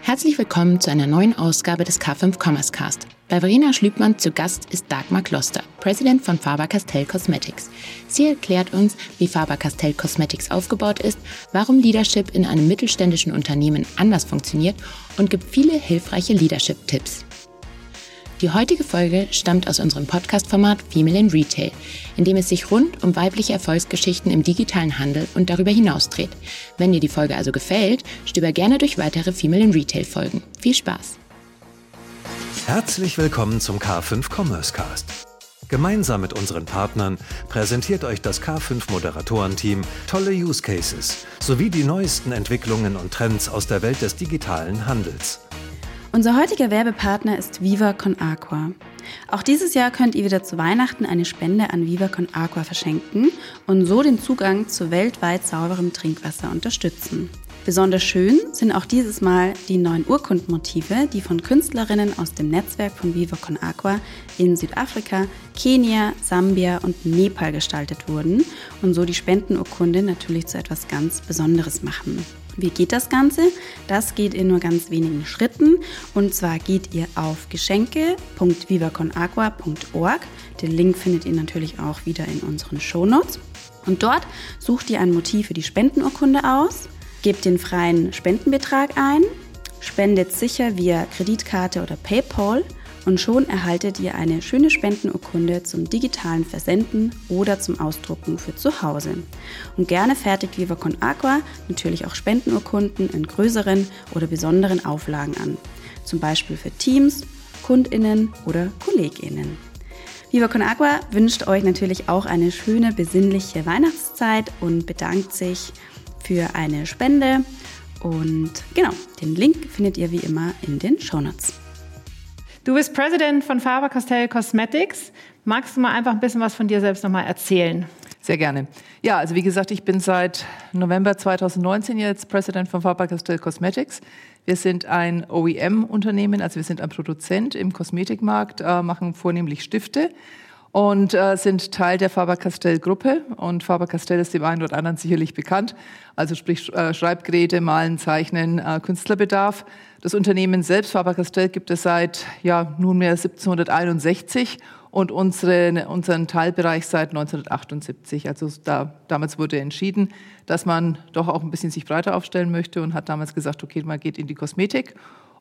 Herzlich willkommen zu einer neuen Ausgabe des K5 Commerce Cast. Bei Verena Schlübmann zu Gast ist Dagmar Kloster, Präsident von Faber-Castell Cosmetics. Sie erklärt uns, wie Faber-Castell Cosmetics aufgebaut ist, warum Leadership in einem mittelständischen Unternehmen anders funktioniert und gibt viele hilfreiche Leadership-Tipps. Die heutige Folge stammt aus unserem Podcast-Format Female in Retail, in dem es sich rund um weibliche Erfolgsgeschichten im digitalen Handel und darüber hinaus dreht. Wenn dir die Folge also gefällt, stöber gerne durch weitere Female in Retail Folgen. Viel Spaß! Herzlich willkommen zum K5 Commerce Cast. Gemeinsam mit unseren Partnern präsentiert euch das K5 Moderatorenteam tolle Use Cases sowie die neuesten Entwicklungen und Trends aus der Welt des digitalen Handels. Unser heutiger Werbepartner ist Viva Con Aqua. Auch dieses Jahr könnt ihr wieder zu Weihnachten eine Spende an Viva Con Aqua verschenken und so den Zugang zu weltweit sauberem Trinkwasser unterstützen. Besonders schön sind auch dieses Mal die neuen Urkundmotive, die von Künstlerinnen aus dem Netzwerk von Viva Con Aqua in Südafrika, Kenia, Sambia und Nepal gestaltet wurden und so die Spendenurkunde natürlich zu etwas ganz Besonderes machen. Wie geht das Ganze? Das geht in nur ganz wenigen Schritten. Und zwar geht ihr auf geschenke.vivaconagua.org. Den Link findet ihr natürlich auch wieder in unseren Shownotes. Und dort sucht ihr ein Motiv für die Spendenurkunde aus, gebt den freien Spendenbetrag ein, spendet sicher via Kreditkarte oder PayPal und schon erhaltet ihr eine schöne Spendenurkunde zum digitalen Versenden oder zum Ausdrucken für zu Hause. Und gerne fertigt Viva Con Aqua natürlich auch Spendenurkunden in größeren oder besonderen Auflagen an. Zum Beispiel für Teams, KundInnen oder KollegInnen. Viva Con Aqua wünscht euch natürlich auch eine schöne, besinnliche Weihnachtszeit und bedankt sich für eine Spende. Und genau, den Link findet ihr wie immer in den Shownotes. Du bist Präsident von Faber-Castell Cosmetics. Magst du mal einfach ein bisschen was von dir selbst nochmal erzählen? Sehr gerne. Ja, also wie gesagt, ich bin seit November 2019 jetzt Präsident von Faber-Castell Cosmetics. Wir sind ein OEM-Unternehmen, also wir sind ein Produzent im Kosmetikmarkt, äh, machen vornehmlich Stifte und äh, sind Teil der Faber-Castell-Gruppe. Und Faber-Castell ist dem einen oder anderen sicherlich bekannt. Also sprich äh, Schreibgeräte, Malen, Zeichnen, äh, Künstlerbedarf. Das Unternehmen selbst, Faber-Castell, gibt es seit ja, nunmehr 1761 und unsere, unseren Teilbereich seit 1978. Also da, damals wurde entschieden, dass man doch auch ein bisschen sich breiter aufstellen möchte und hat damals gesagt, okay, man geht in die Kosmetik.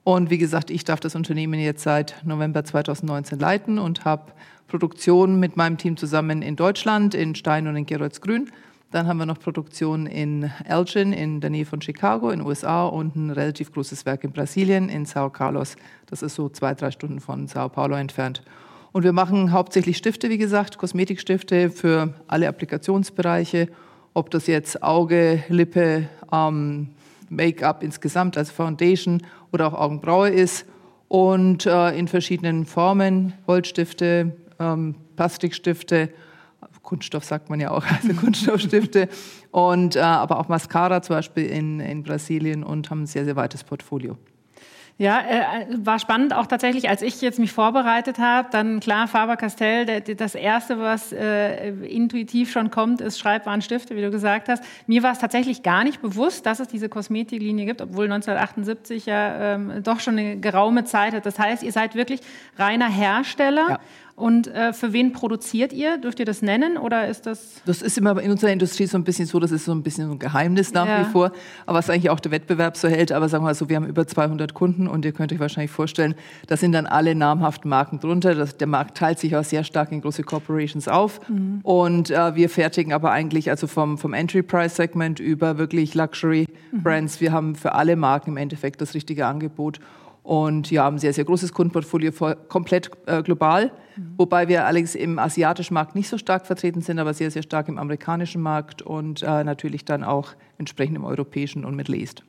Und wie gesagt, ich darf das Unternehmen jetzt seit November 2019 leiten und habe Produktion mit meinem Team zusammen in Deutschland, in Stein und in Geroldsgrün dann haben wir noch Produktion in Elgin in der Nähe von Chicago in den USA und ein relativ großes Werk in Brasilien in Sao Carlos. Das ist so zwei, drei Stunden von Sao Paulo entfernt. Und wir machen hauptsächlich Stifte, wie gesagt, Kosmetikstifte für alle Applikationsbereiche, ob das jetzt Auge, Lippe, ähm, Make-up insgesamt, also Foundation oder auch Augenbraue ist. Und äh, in verschiedenen Formen, Holzstifte, ähm, Plastikstifte Kunststoff sagt man ja auch, also Kunststoffstifte und äh, aber auch Mascara zum Beispiel in, in Brasilien und haben ein sehr, sehr weites Portfolio. Ja, äh, war spannend auch tatsächlich, als ich jetzt mich vorbereitet habe, dann klar Faber-Castell, das erste, was äh, intuitiv schon kommt, ist Schreibwarenstifte, wie du gesagt hast. Mir war es tatsächlich gar nicht bewusst, dass es diese Kosmetiklinie gibt, obwohl 1978 ja ähm, doch schon eine geraume Zeit hat. Das heißt, ihr seid wirklich reiner Hersteller. Ja. Und äh, für wen produziert ihr? Dürft ihr das nennen oder ist das? Das ist immer in unserer Industrie so ein bisschen so, das ist so ein bisschen ein Geheimnis nach ja. wie vor, aber was eigentlich auch der Wettbewerb so hält. Aber sagen wir mal so, wir haben über 200 Kunden und ihr könnt euch wahrscheinlich vorstellen, da sind dann alle namhaften Marken drunter. Das, der Markt teilt sich auch sehr stark in große Corporations auf mhm. und äh, wir fertigen aber eigentlich also vom, vom Entry-Price-Segment über wirklich Luxury-Brands. Mhm. Wir haben für alle Marken im Endeffekt das richtige Angebot und ja, haben ein sehr, sehr großes Kundenportfolio komplett äh, global, mhm. wobei wir allerdings im asiatischen Markt nicht so stark vertreten sind, aber sehr, sehr stark im amerikanischen Markt und äh, natürlich dann auch entsprechend im europäischen und Middle East.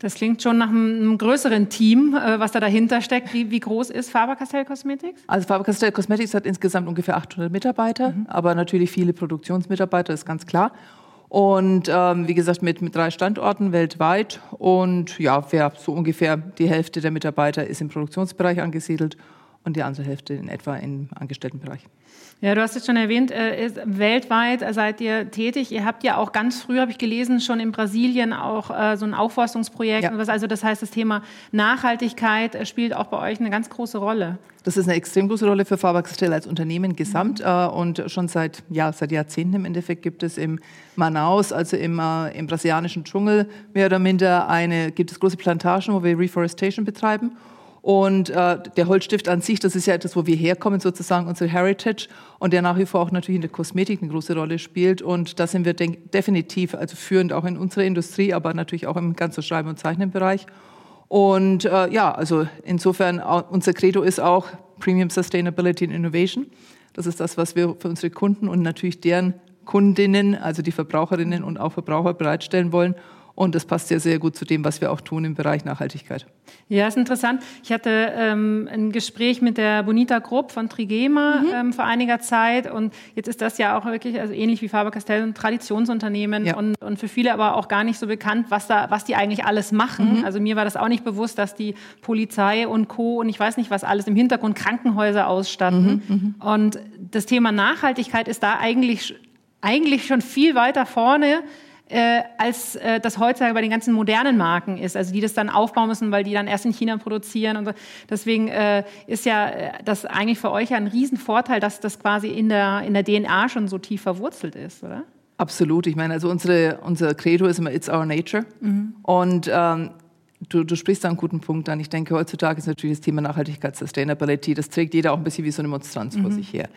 Das klingt schon nach einem größeren Team, äh, was da dahinter steckt. Wie, wie groß ist Faber-Castell Cosmetics? Also Faber-Castell Cosmetics hat insgesamt ungefähr 800 Mitarbeiter, mhm. aber natürlich viele Produktionsmitarbeiter, ist ganz klar. Und ähm, wie gesagt, mit, mit drei Standorten weltweit. Und ja, wer so ungefähr die Hälfte der Mitarbeiter ist im Produktionsbereich angesiedelt und die andere Hälfte in etwa im Angestelltenbereich. Ja, du hast es schon erwähnt, äh, weltweit seid ihr tätig. Ihr habt ja auch ganz früh, habe ich gelesen, schon in Brasilien auch äh, so ein Aufforstungsprojekt. Ja. Also das heißt, das Thema Nachhaltigkeit äh, spielt auch bei euch eine ganz große Rolle. Das ist eine extrem große Rolle für Faber-Castell als Unternehmen gesamt. Mhm. Äh, und schon seit, ja, seit Jahrzehnten im Endeffekt gibt es im Manaus, also im, äh, im brasilianischen Dschungel, mehr oder minder eine, gibt es große Plantagen, wo wir Reforestation betreiben. Und äh, der Holzstift an sich, das ist ja etwas, wo wir herkommen, sozusagen unsere Heritage und der nach wie vor auch natürlich in der Kosmetik eine große Rolle spielt. Und da sind wir definitiv also führend auch in unserer Industrie, aber natürlich auch im ganzen Schreiben- und Zeichnenbereich. Und äh, ja, also insofern, unser Credo ist auch Premium Sustainability and Innovation. Das ist das, was wir für unsere Kunden und natürlich deren Kundinnen, also die Verbraucherinnen und auch Verbraucher bereitstellen wollen. Und das passt sehr, sehr gut zu dem, was wir auch tun im Bereich Nachhaltigkeit. Ja, ist interessant. Ich hatte ähm, ein Gespräch mit der Bonita Grupp von Trigema mhm. ähm, vor einiger Zeit. Und jetzt ist das ja auch wirklich, also ähnlich wie Faber-Castell, ein Traditionsunternehmen ja. und, und für viele aber auch gar nicht so bekannt, was, da, was die eigentlich alles machen. Mhm. Also mir war das auch nicht bewusst, dass die Polizei und Co. und ich weiß nicht, was alles im Hintergrund Krankenhäuser ausstatten. Mhm. mhm. Und das Thema Nachhaltigkeit ist da eigentlich, eigentlich schon viel weiter vorne äh, als äh, das heutzutage bei den ganzen modernen Marken ist, also die das dann aufbauen müssen, weil die dann erst in China produzieren und so. Deswegen äh, ist ja äh, das eigentlich für euch ja ein Riesenvorteil, dass das quasi in der, in der DNA schon so tief verwurzelt ist, oder? Absolut. Ich meine, also unsere, unser Credo ist immer It's our nature. Mhm. Und ähm, Du, du, sprichst da einen guten Punkt an. Ich denke, heutzutage ist natürlich das Thema Nachhaltigkeit, Sustainability, das trägt jeder auch ein bisschen wie so eine Monstranz mhm. vor sich her.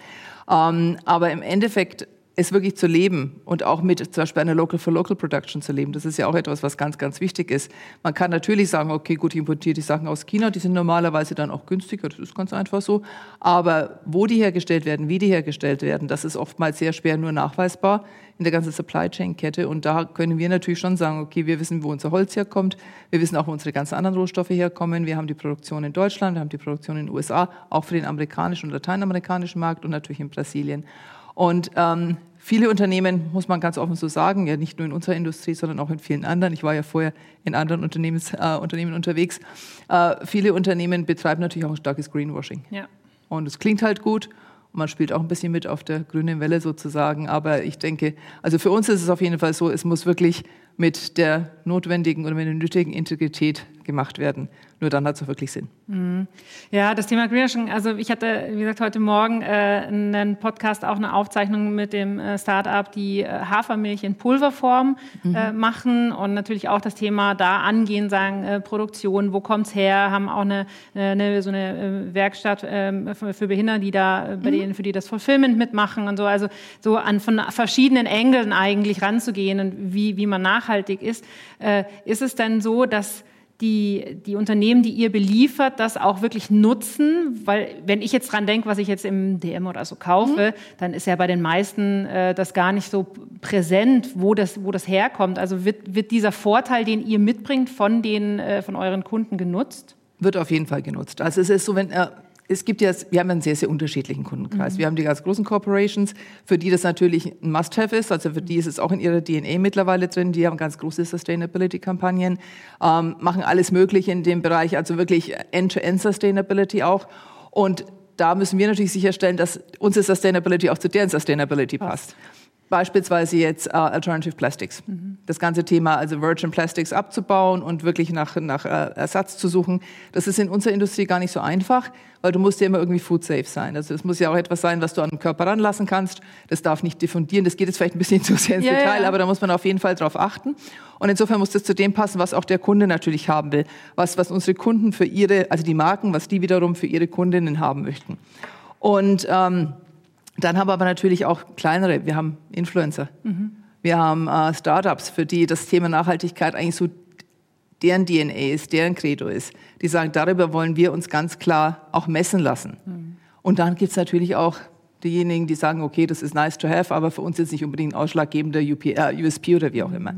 Ähm, aber im Endeffekt es wirklich zu leben und auch mit zum Beispiel einer Local for Local Production zu leben, das ist ja auch etwas, was ganz, ganz wichtig ist. Man kann natürlich sagen, okay, gut, ich importiere die Sachen aus China, die sind normalerweise dann auch günstiger, das ist ganz einfach so. Aber wo die hergestellt werden, wie die hergestellt werden, das ist oftmals sehr schwer nur nachweisbar in der ganzen Supply Chain Kette. Und da können wir natürlich schon sagen, okay, wir wissen, wo unser Holz herkommt, wir wissen auch, wo unsere ganzen anderen Rohstoffe herkommen. Wir haben die Produktion in Deutschland, wir haben die Produktion in den USA, auch für den amerikanischen und lateinamerikanischen Markt und natürlich in Brasilien. Und ähm, viele Unternehmen, muss man ganz offen so sagen, ja nicht nur in unserer Industrie, sondern auch in vielen anderen. Ich war ja vorher in anderen Unternehmens, äh, Unternehmen unterwegs. Äh, viele Unternehmen betreiben natürlich auch ein starkes Greenwashing. Ja. Und es klingt halt gut. Man spielt auch ein bisschen mit auf der grünen Welle sozusagen. Aber ich denke, also für uns ist es auf jeden Fall so, es muss wirklich mit der notwendigen oder mit der nötigen Integrität gemacht werden. Nur dann hat es auch wirklich Sinn. Mhm. Ja, das Thema Greenwashing, also ich hatte, wie gesagt, heute Morgen äh, einen Podcast, auch eine Aufzeichnung mit dem äh, Start-up, die äh, Hafermilch in Pulverform mhm. äh, machen und natürlich auch das Thema da angehen, sagen, äh, Produktion, wo kommt es her, haben auch eine, eine so eine äh, Werkstatt ähm, für, für Behinderte, die da, bei mhm. denen, für die das Fulfillment mitmachen und so, also so an von verschiedenen Engeln eigentlich ranzugehen und wie, wie man nachhaltig ist. ist es denn so, dass die, die Unternehmen, die ihr beliefert, das auch wirklich nutzen? Weil wenn ich jetzt dran denke, was ich jetzt im DM oder so kaufe, mhm. dann ist ja bei den meisten äh, das gar nicht so präsent, wo das, wo das herkommt. Also wird, wird dieser Vorteil, den ihr mitbringt, von, den, äh, von euren Kunden genutzt? Wird auf jeden Fall genutzt. Also es ist so, wenn... Äh es gibt ja, wir haben einen sehr, sehr unterschiedlichen Kundenkreis. Mhm. Wir haben die ganz großen Corporations, für die das natürlich ein Must-Have ist. Also für die ist es auch in ihrer DNA mittlerweile drin. Die haben ganz große Sustainability-Kampagnen, ähm, machen alles Mögliche in dem Bereich, also wirklich End-to-End-Sustainability auch. Und da müssen wir natürlich sicherstellen, dass unsere Sustainability auch zu deren Sustainability passt. passt. Beispielsweise jetzt uh, Alternative Plastics. Mhm. Das ganze Thema, also Virgin Plastics abzubauen und wirklich nach, nach uh, Ersatz zu suchen, das ist in unserer Industrie gar nicht so einfach, weil du musst ja immer irgendwie food safe sein. Also es muss ja auch etwas sein, was du an den Körper ranlassen kannst. Das darf nicht diffundieren. Das geht jetzt vielleicht ein bisschen zu sehr ins ja, Detail, ja. aber da muss man auf jeden Fall drauf achten. Und insofern muss das zu dem passen, was auch der Kunde natürlich haben will. Was, was unsere Kunden für ihre, also die Marken, was die wiederum für ihre Kundinnen haben möchten. Und ähm, dann haben wir aber natürlich auch kleinere. Wir haben Influencer. Mhm. Wir haben äh, Startups, für die das Thema Nachhaltigkeit eigentlich so deren DNA ist, deren Credo ist. Die sagen, darüber wollen wir uns ganz klar auch messen lassen. Mhm. Und dann gibt es natürlich auch diejenigen, die sagen, okay, das ist nice to have, aber für uns ist nicht unbedingt ein ausschlaggebender UP, äh, USP oder wie auch immer.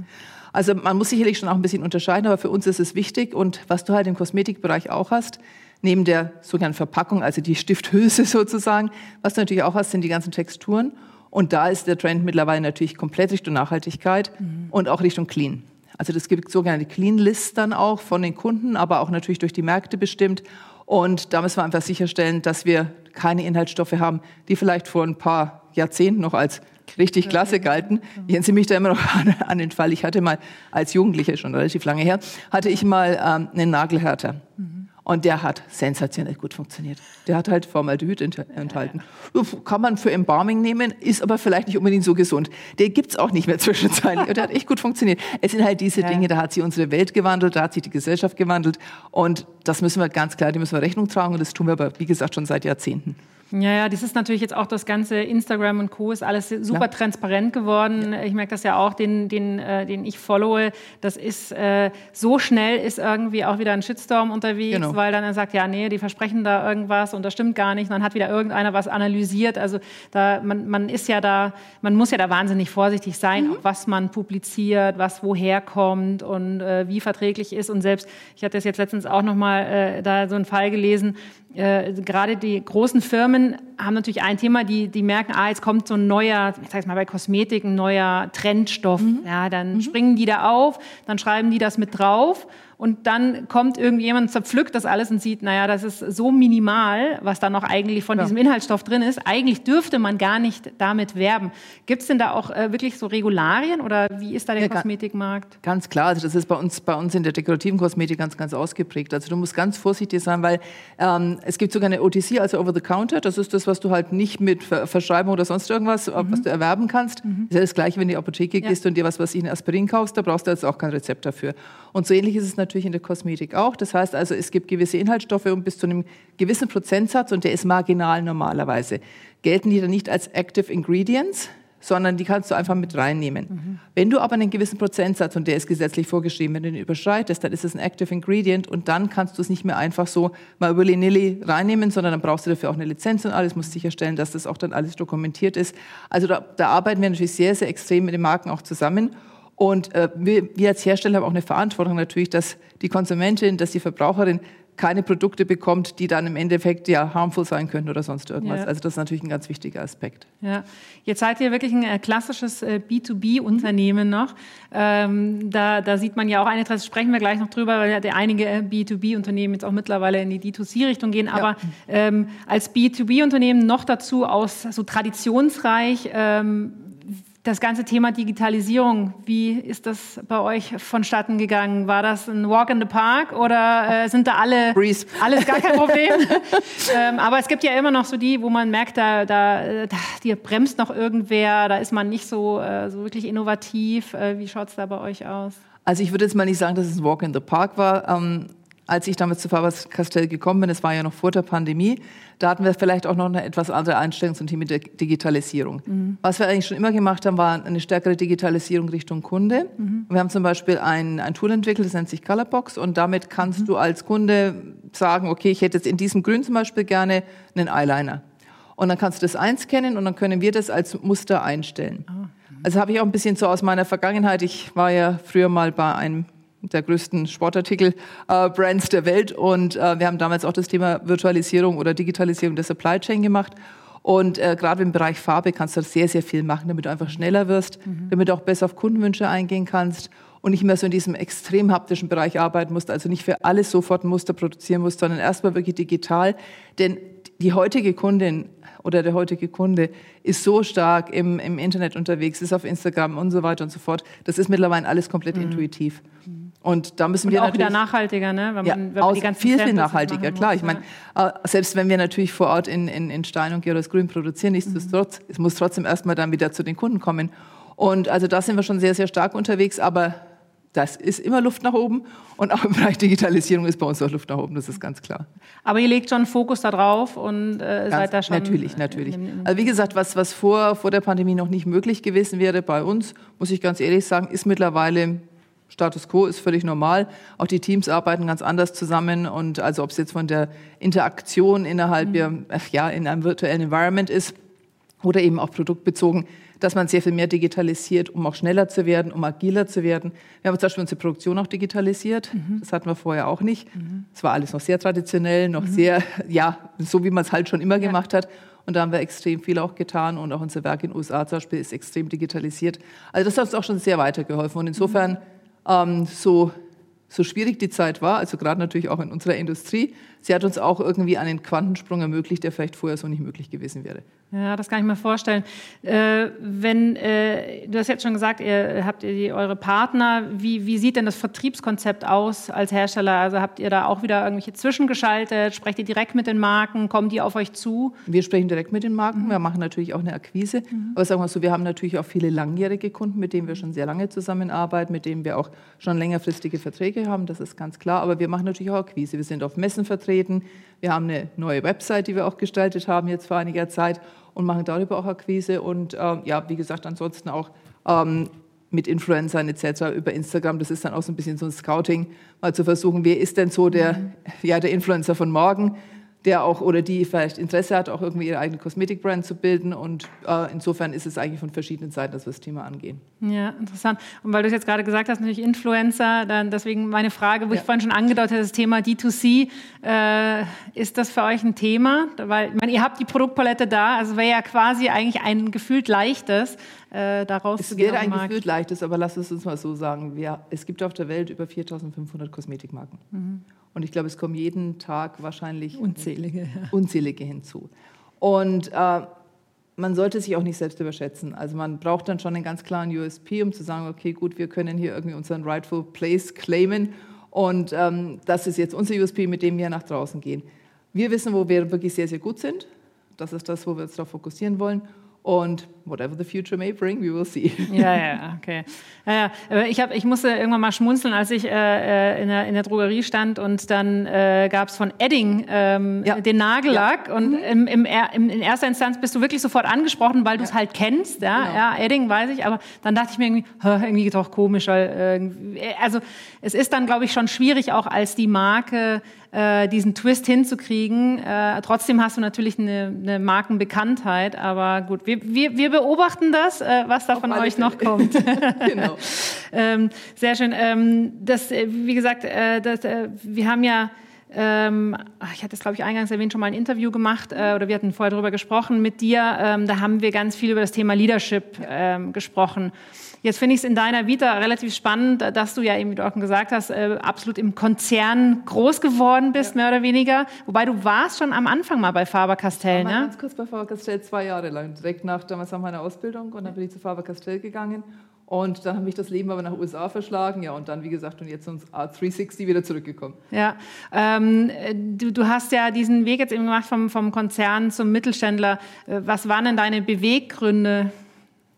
Also man muss sicherlich schon auch ein bisschen unterscheiden, aber für uns ist es wichtig. Und was du halt im Kosmetikbereich auch hast, neben der sogenannten Verpackung, also die Stifthülse sozusagen. Was du natürlich auch hast, sind die ganzen Texturen. Und da ist der Trend mittlerweile natürlich komplett Richtung Nachhaltigkeit mhm. und auch Richtung Clean. Also das gibt sogenannte Clean Lists dann auch von den Kunden, aber auch natürlich durch die Märkte bestimmt. Und da müssen wir einfach sicherstellen, dass wir keine Inhaltsstoffe haben, die vielleicht vor ein paar Jahrzehnten noch als richtig klasse galten. Ich erinnere mich da immer noch an, an, den Fall. Ich hatte mal als Jugendliche, schon relativ lange her, hatte ich mal ähm, einen Nagelhärter. Mhm. Und der hat sensationell gut funktioniert. Der hat halt Formaldehyd enthalten. Kann man für Embalming nehmen, ist aber vielleicht nicht unbedingt so gesund. Der gibt's auch nicht mehr zwischenzeitlich. Und der hat echt gut funktioniert. Es sind halt diese Dinge, da hat sich unsere Welt gewandelt, da hat sich die Gesellschaft gewandelt. Und das müssen wir ganz klar, die müssen wir Rechnung tragen. Und das tun wir aber, wie gesagt, schon seit Jahrzehnten. Ja, ja, das ist natürlich jetzt auch das ganze Instagram und Co. ist alles super ja. transparent geworden. Ja. Ich merke das ja auch, den, den, äh, den ich followe. Das ist äh, so schnell ist irgendwie auch wieder ein Shitstorm unterwegs, genau. weil dann er sagt, ja, nee, die versprechen da irgendwas und das stimmt gar nicht. Und dann hat wieder irgendeiner was analysiert. Also da, man, man ist ja da, man muss ja da wahnsinnig vorsichtig sein, mhm. was man publiziert, was woher kommt und äh, wie verträglich ist. Und selbst, ich hatte das jetzt letztens auch noch mal äh, da so einen Fall gelesen, äh, gerade die großen Firmen haben natürlich ein Thema, die, die merken, ah, jetzt kommt so ein neuer, ich sage mal bei Kosmetik, ein neuer Trendstoff. Mhm. Ja, dann mhm. springen die da auf, dann schreiben die das mit drauf und dann kommt irgendjemand, zerpflückt das alles und sieht, naja, das ist so minimal, was da noch eigentlich von ja. diesem Inhaltsstoff drin ist. Eigentlich dürfte man gar nicht damit werben. Gibt es denn da auch äh, wirklich so Regularien oder wie ist da der ja, Kosmetikmarkt? Ganz klar, also das ist bei uns, bei uns in der dekorativen Kosmetik ganz, ganz ausgeprägt. Also du musst ganz vorsichtig sein, weil ähm, es gibt sogar eine OTC, also Over the Counter. Das ist das, was du halt nicht mit Verschreibung oder sonst irgendwas, mhm. was du erwerben kannst. Mhm. Das ist ja das Gleiche, wenn du in die Apotheke ja. gehst und dir was, was ich in Aspirin kaufst, da brauchst du jetzt auch kein Rezept dafür. Und so ähnlich ist es natürlich in der Kosmetik auch. Das heißt also, es gibt gewisse Inhaltsstoffe und bis zu einem gewissen Prozentsatz, und der ist marginal normalerweise, gelten die dann nicht als Active Ingredients, sondern die kannst du einfach mit reinnehmen. Mhm. Wenn du aber einen gewissen Prozentsatz, und der ist gesetzlich vorgeschrieben, wenn du den überschreitest, dann ist es ein Active Ingredient und dann kannst du es nicht mehr einfach so mal über Nilly reinnehmen, sondern dann brauchst du dafür auch eine Lizenz und alles, musst sicherstellen, dass das auch dann alles dokumentiert ist. Also da, da arbeiten wir natürlich sehr, sehr extrem mit den Marken auch zusammen. Und äh, wir, wir als Hersteller haben auch eine Verantwortung natürlich, dass die Konsumentin, dass die Verbraucherin keine Produkte bekommt, die dann im Endeffekt ja harmful sein könnten oder sonst irgendwas. Ja. Also das ist natürlich ein ganz wichtiger Aspekt. Ja, jetzt seid ihr wirklich ein äh, klassisches äh, B2B-Unternehmen noch. Ähm, da, da sieht man ja auch eine, das sprechen wir gleich noch drüber, weil ja einige äh, B2B-Unternehmen jetzt auch mittlerweile in die D2C-Richtung gehen. Aber ja. ähm, als B2B-Unternehmen noch dazu aus so traditionsreich ähm, das ganze Thema Digitalisierung, wie ist das bei euch vonstatten gegangen? War das ein Walk in the Park oder äh, sind da alle Breeze. alles gar kein Problem? ähm, aber es gibt ja immer noch so die, wo man merkt, da, da, da die bremst noch irgendwer, da ist man nicht so, äh, so wirklich innovativ. Äh, wie schaut es da bei euch aus? Also ich würde jetzt mal nicht sagen, dass es ein Walk in the Park war. Ähm, als ich damals zu Faber-Castell gekommen bin, das war ja noch vor der Pandemie, da hatten wir vielleicht auch noch eine etwas andere Einstellung zum Thema der Digitalisierung. Mhm. Was wir eigentlich schon immer gemacht haben, war eine stärkere Digitalisierung Richtung Kunde. Mhm. Wir haben zum Beispiel ein, ein Tool entwickelt, das nennt sich Colorbox und damit kannst mhm. du als Kunde sagen, okay, ich hätte jetzt in diesem Grün zum Beispiel gerne einen Eyeliner. Und dann kannst du das einscannen und dann können wir das als Muster einstellen. Ah. Also habe ich auch ein bisschen so aus meiner Vergangenheit. Ich war ja früher mal bei einem der größten Sportartikel-Brands der Welt. Und äh, wir haben damals auch das Thema Virtualisierung oder Digitalisierung der Supply Chain gemacht. Und äh, gerade im Bereich Farbe kannst du sehr, sehr viel machen, damit du einfach schneller wirst, mhm. damit du auch besser auf Kundenwünsche eingehen kannst und nicht mehr so in diesem extrem haptischen Bereich arbeiten musst, also nicht für alles sofort ein Muster produzieren musst, sondern erstmal wirklich digital. Denn die heutige Kundin oder der heutige Kunde ist so stark im, im Internet unterwegs, ist auf Instagram und so weiter und so fort. Das ist mittlerweile alles komplett mhm. intuitiv. Mhm. Und da müssen und wir auch wieder nachhaltiger, ne? Wenn man, ja, wenn man die ganzen viel, viel nachhaltiger, klar. Ich meine, äh, selbst wenn wir natürlich vor Ort in, in, in Stein und Geros Grün produzieren, nichtsdestotrotz, mhm. es muss trotzdem erstmal dann wieder zu den Kunden kommen. Und also da sind wir schon sehr, sehr stark unterwegs, aber das ist immer Luft nach oben und auch im Bereich Digitalisierung ist bei uns auch Luft nach oben, das ist ganz klar. Aber ihr legt schon Fokus da drauf und äh, seid da schon. Natürlich, natürlich. Also wie gesagt, was, was vor, vor der Pandemie noch nicht möglich gewesen wäre bei uns, muss ich ganz ehrlich sagen, ist mittlerweile Status quo ist völlig normal. Auch die Teams arbeiten ganz anders zusammen und also ob es jetzt von der Interaktion innerhalb mhm. ja in einem virtuellen Environment ist oder eben auch produktbezogen, dass man sehr viel mehr digitalisiert, um auch schneller zu werden, um agiler zu werden. Wir haben zum Beispiel unsere Produktion auch digitalisiert. Mhm. Das hatten wir vorher auch nicht. Es mhm. war alles noch sehr traditionell, noch mhm. sehr, ja, so wie man es halt schon immer ja. gemacht hat. Und da haben wir extrem viel auch getan und auch unser Werk in den USA zum Beispiel ist extrem digitalisiert. Also das hat uns auch schon sehr weitergeholfen. Und insofern mhm ähm, so so schwierig die Zeit war, also gerade natürlich auch in unserer Industrie, sie hat uns auch irgendwie einen Quantensprung ermöglicht, der vielleicht vorher so nicht möglich gewesen wäre. Ja, das kann ich mir vorstellen. Äh, wenn äh, du hast jetzt schon gesagt, ihr habt ihr die, eure Partner. Wie, wie sieht denn das Vertriebskonzept aus als Hersteller? Also habt ihr da auch wieder irgendwelche zwischengeschaltet? Sprecht ihr direkt mit den Marken? Kommen die auf euch zu? Wir sprechen direkt mit den Marken. Mhm. Wir machen natürlich auch eine Akquise. Mhm. Aber sagen wir so, wir haben natürlich auch viele langjährige Kunden, mit denen wir schon sehr lange zusammenarbeiten, mit denen wir auch schon längerfristige Verträge haben. Das ist ganz klar. Aber wir machen natürlich auch Akquise. Wir sind auf Messen vertreten. Wir haben eine neue Website, die wir auch gestaltet haben jetzt vor einiger Zeit und machen darüber auch Akquise und äh, ja, wie gesagt, ansonsten auch ähm, mit Influencern etc. über Instagram. Das ist dann auch so ein bisschen so ein Scouting, mal zu versuchen, wer ist denn so der, mhm. ja, der Influencer von morgen der auch oder die vielleicht Interesse hat, auch irgendwie ihre eigene Kosmetikbrand zu bilden. Und äh, insofern ist es eigentlich von verschiedenen Seiten, dass wir das Thema angehen. Ja, interessant. Und weil du es jetzt gerade gesagt hast, natürlich Influencer, dann deswegen meine Frage, wo ja. ich vorhin schon angedeutet habe, das Thema D2C, äh, ist das für euch ein Thema? Weil ich meine, ihr habt die Produktpalette da, also wäre ja quasi eigentlich ein gefühlt leichtes, äh, daraus es wäre ein gefühlt leichtes, aber lass es uns mal so sagen. Wir, es gibt auf der Welt über 4500 Kosmetikmarken. Mhm. Und ich glaube, es kommen jeden Tag wahrscheinlich unzählige, ja. unzählige hinzu. Und äh, man sollte sich auch nicht selbst überschätzen. Also man braucht dann schon einen ganz klaren USP, um zu sagen, okay, gut, wir können hier irgendwie unseren rightful place claimen. Und ähm, das ist jetzt unser USP, mit dem wir nach draußen gehen. Wir wissen, wo wir wirklich sehr, sehr gut sind. Das ist das, wo wir uns darauf fokussieren wollen. Und whatever the future may bring, we will see. Ja, ja, okay. Ja, ja. Ich, hab, ich musste irgendwann mal schmunzeln, als ich äh, in, der, in der Drogerie stand und dann äh, gab es von Edding ähm, ja. den Nagellack. Und mhm. im, im, im, in erster Instanz bist du wirklich sofort angesprochen, weil du es halt kennst. Ja? Genau. ja, Edding weiß ich, aber dann dachte ich mir irgendwie, irgendwie doch komisch. Weil, äh, also es ist dann, glaube ich, schon schwierig, auch als die Marke äh, diesen Twist hinzukriegen. Äh, trotzdem hast du natürlich eine, eine Markenbekanntheit, aber gut, wir, wir, wir beobachten das, äh, was da von euch noch kommt. genau. ähm, sehr schön. Ähm, das, äh, wie gesagt, äh, das, äh, wir haben ja ähm, ich hatte es, glaube ich, eingangs erwähnt, schon mal ein Interview gemacht äh, oder wir hatten vorher darüber gesprochen mit dir. Ähm, da haben wir ganz viel über das Thema Leadership ähm, gesprochen. Jetzt finde ich es in deiner Vita relativ spannend, dass du ja eben, wie du auch gesagt hast, äh, absolut im Konzern groß geworden bist, ja. mehr oder weniger. Wobei du warst schon am Anfang mal bei Faber-Castell, ne? ganz kurz bei Faber-Castell, zwei Jahre lang, direkt nach damals nach meiner Ausbildung. Und dann bin ich zu Faber-Castell gegangen. Und dann hat mich das Leben aber nach USA verschlagen, ja, und dann, wie gesagt, und jetzt uns A360 wieder zurückgekommen. Ja, ähm, du, du hast ja diesen Weg jetzt eben gemacht vom, vom Konzern zum Mittelständler. Äh, was waren denn deine Beweggründe?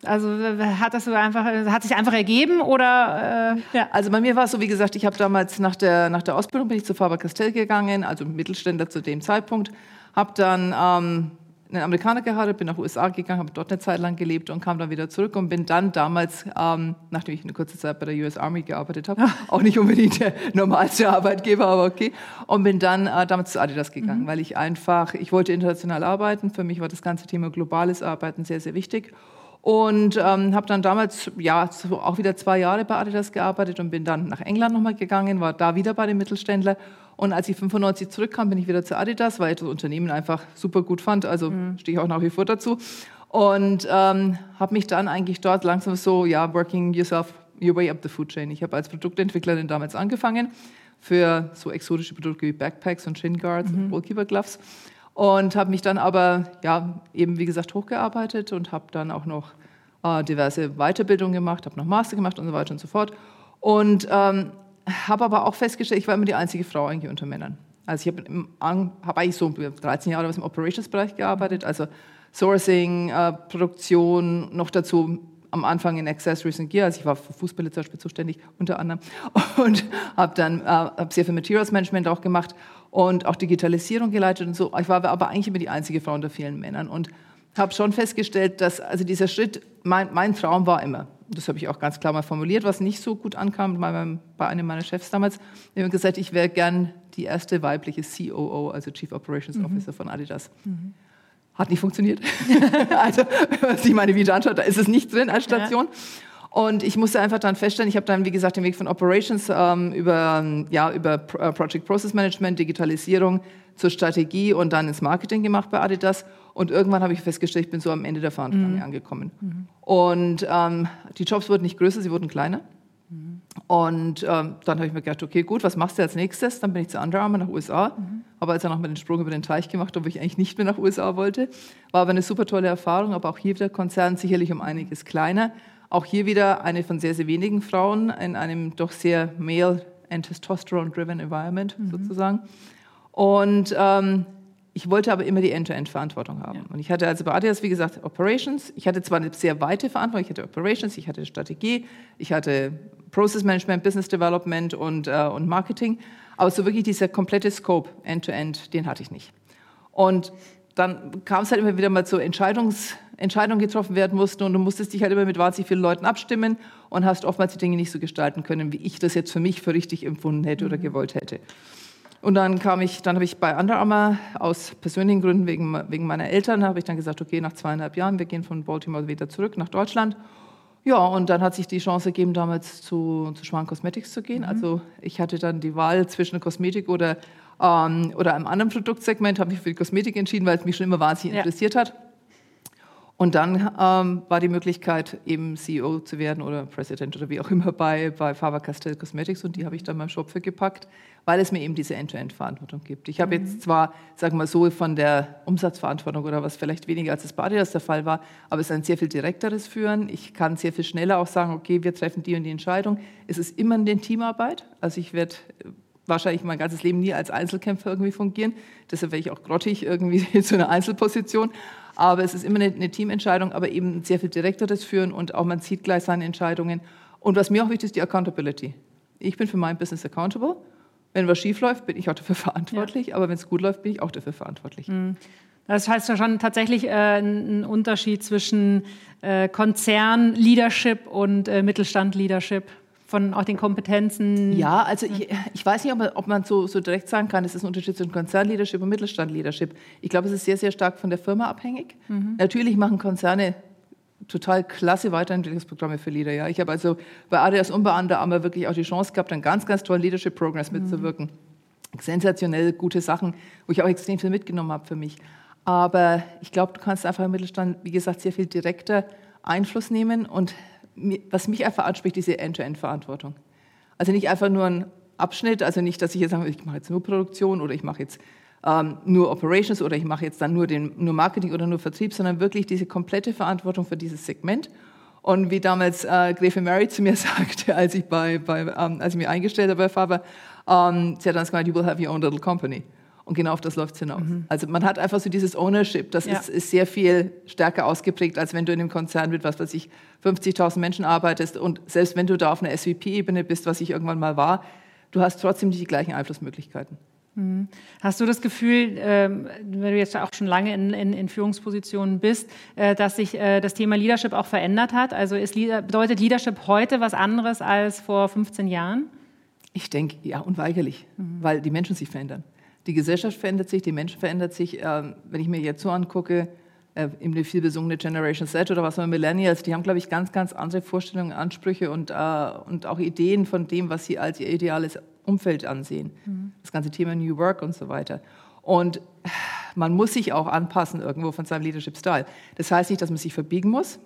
Also hat das so einfach, hat sich einfach ergeben oder? Äh, ja. Also bei mir war es so, wie gesagt, ich habe damals nach der, nach der Ausbildung bin ich zu Faber-Castell gegangen, also Mittelständler zu dem Zeitpunkt, habe dann ähm, einen Amerikaner geheiratet, bin nach USA gegangen, habe dort eine Zeit lang gelebt und kam dann wieder zurück und bin dann damals, ähm, nachdem ich eine kurze Zeit bei der US Army gearbeitet habe, auch nicht unbedingt der normalste Arbeitgeber, aber okay, und bin dann äh, damals zu Adidas gegangen, mhm. weil ich einfach, ich wollte international arbeiten, für mich war das ganze Thema globales Arbeiten sehr, sehr wichtig und ähm, habe dann damals ja auch wieder zwei Jahre bei Adidas gearbeitet und bin dann nach England nochmal gegangen, war da wieder bei den Mittelständler. Und als ich 95 zurückkam, bin ich wieder zu Adidas, weil ich das Unternehmen einfach super gut fand. Also mhm. stehe ich auch nach wie vor dazu. Und ähm, habe mich dann eigentlich dort langsam so, ja, working yourself your way up the food chain. Ich habe als Produktentwicklerin damals angefangen für so exotische Produkte wie Backpacks und Shin Guards mhm. und Goalkeeper Gloves und habe mich dann aber ja eben wie gesagt hochgearbeitet und habe dann auch noch äh, diverse Weiterbildungen gemacht, habe noch Master gemacht und so weiter und so fort und ähm, habe aber auch festgestellt, ich war immer die einzige Frau eigentlich unter Männern. Also ich habe hab eigentlich so 13 Jahre was im Operations-Bereich gearbeitet, also Sourcing, äh, Produktion, noch dazu am Anfang in Accessories and Gear, also ich war für Fußbälle zum Beispiel zuständig unter anderem und habe dann äh, hab sehr viel Materials Management auch gemacht und auch Digitalisierung geleitet und so. Ich war aber eigentlich immer die einzige Frau unter vielen Männern und habe schon festgestellt, dass also dieser Schritt, mein, mein Traum war immer, das habe ich auch ganz klar mal formuliert, was nicht so gut ankam bei, meinem, bei einem meiner Chefs damals. Ich habe gesagt, ich wäre gern die erste weibliche COO, also Chief Operations mhm. Officer von Adidas. Mhm. Hat nicht funktioniert. also, wenn man sich meine Vita anschaut, da ist es nicht drin als Station. Ja. Und ich musste einfach dann feststellen, ich habe dann, wie gesagt, den Weg von Operations ähm, über, ja, über äh, Project Process Management, Digitalisierung zur Strategie und dann ins Marketing gemacht bei Adidas. Und irgendwann habe ich festgestellt, ich bin so am Ende der Fahnenstange mhm. angekommen. Mhm. Und ähm, die Jobs wurden nicht größer, sie wurden kleiner. Mhm. Und ähm, dann habe ich mir gedacht, okay, gut, was machst du als nächstes? Dann bin ich zu Under Armour nach USA. Mhm. Habe also nochmal den Sprung über den Teich gemacht, obwohl ich eigentlich nicht mehr nach USA wollte. War aber eine super tolle Erfahrung, aber auch hier wieder Konzern sicherlich um einiges kleiner. Auch hier wieder eine von sehr, sehr wenigen Frauen in einem doch sehr male and testosterone-driven environment mhm. sozusagen. Und ähm, ich wollte aber immer die End-to-End-Verantwortung haben. Ja. Und ich hatte also bei Adidas, wie gesagt, Operations. Ich hatte zwar eine sehr weite Verantwortung, ich hatte Operations, ich hatte Strategie, ich hatte Process Management, Business Development und, äh, und Marketing. Aber so wirklich dieser komplette Scope, End-to-End, -End, den hatte ich nicht. Und dann kam es halt immer wieder mal zu Entscheidungs, Entscheidungen getroffen werden mussten und du musstest dich halt immer mit wahnsinnig vielen Leuten abstimmen und hast oftmals die Dinge nicht so gestalten können, wie ich das jetzt für mich für richtig empfunden hätte oder mhm. gewollt hätte. Und dann kam ich, dann habe ich bei Under Armour aus persönlichen Gründen wegen, wegen meiner Eltern, habe ich dann gesagt, okay, nach zweieinhalb Jahren, wir gehen von Baltimore wieder zurück nach Deutschland. Ja, und dann hat sich die Chance gegeben, damals zu, zu Schwan Cosmetics zu gehen. Mhm. Also ich hatte dann die Wahl zwischen Kosmetik oder ähm, oder einem anderen Produktsegment, habe mich für die Kosmetik entschieden, weil es mich schon immer wahnsinnig ja. interessiert hat. Und dann ähm, war die Möglichkeit, eben CEO zu werden oder President oder wie auch immer bei, bei Faber-Castell Cosmetics und die habe ich dann beim Schopfe gepackt, weil es mir eben diese End-to-End-Verantwortung gibt. Ich habe mhm. jetzt zwar, sagen wir mal so, von der Umsatzverantwortung oder was vielleicht weniger als das bei Adidas der Fall war, aber es ist ein sehr viel direkteres Führen. Ich kann sehr viel schneller auch sagen, okay, wir treffen die und die Entscheidung. Es ist immer eine Teamarbeit. Also ich werde wahrscheinlich mein ganzes Leben nie als Einzelkämpfer irgendwie fungieren. Deshalb wäre ich auch grottig irgendwie in so einer Einzelposition. Aber es ist immer eine, eine Teamentscheidung, aber eben sehr viel direkteres Führen und auch man sieht gleich seine Entscheidungen. Und was mir auch wichtig ist, die Accountability. Ich bin für mein Business accountable. Wenn was schief läuft, bin ich auch dafür verantwortlich. Ja. Aber wenn es gut läuft, bin ich auch dafür verantwortlich. Mhm. Das heißt ja schon tatsächlich äh, ein Unterschied zwischen äh, Konzern-Leadership und äh, Mittelstand-Leadership von auch den Kompetenzen? Ja, also ich, ich weiß nicht, ob man, ob man so, so, direkt sagen kann, es ist ein Unterschied zwischen Konzernleadership und Mittelstandleadership. Ich glaube, es ist sehr, sehr stark von der Firma abhängig. Mhm. Natürlich machen Konzerne total klasse Weiterentwicklungsprogramme für Leader. Ja. Ich habe also bei Adidas und bei Under Armour wirklich auch die Chance gehabt, an ganz, ganz tollen Leadership-Programs mhm. mitzuwirken. Sensationell gute Sachen, wo ich auch extrem viel mitgenommen habe für mich. Aber ich glaube, du kannst einfach im Mittelstand, wie gesagt, sehr viel direkter Einfluss nehmen und was mich einfach anspricht, diese End-to-End-Verantwortung. Also nicht einfach nur ein Abschnitt, also nicht, dass ich jetzt sage, ich mache jetzt nur Produktion oder ich mache jetzt ähm, nur Operations oder ich mache jetzt dann nur, den, nur Marketing oder nur Vertrieb, sondern wirklich diese komplette Verantwortung für dieses Segment. Und wie damals äh, Gräfin Mary zu mir sagte, als ich, bei, bei, ähm, als ich mich eingestellt habe bei Faber, ähm, sie hat dann gesagt, you will have your own little company. Und genau auf das läuft es hinaus. Mhm. Also man hat einfach so dieses Ownership, das ja. ist, ist, sehr viel stärker ausgeprägt, als wenn du in einem Konzern mit, was weiß ich, 50.000 Menschen arbeitest und selbst wenn du da auf einer SVP-Ebene bist, was ich irgendwann mal war, du hast trotzdem nicht die gleichen Einflussmöglichkeiten. Mhm. Hast du das Gefühl, ähm, wenn du jetzt auch schon lange in, in, in Führungspositionen bist, äh, dass sich äh, das Thema Leadership auch verändert hat? Also ist, bedeutet Leadership heute was anderes als vor 15 Jahren? Ich denke, ja, unweigerlich, mhm. weil die Menschen sich verändern die Gesellschaft verändert sich, die Menschen verändern sich. Ähm, wenn ich mir jetzt so angucke, äh, eben die vielbesungene Generation Z oder was man Millennials, die haben, glaube ich, ganz, ganz andere Vorstellungen, Ansprüche und, äh, und auch Ideen von dem, was sie als ihr ideales Umfeld ansehen. Mhm. Das ganze Thema New Work und so weiter. Und man muss sich auch anpassen irgendwo von seinem Leadership-Style. Das heißt nicht, dass man sich verbiegen muss,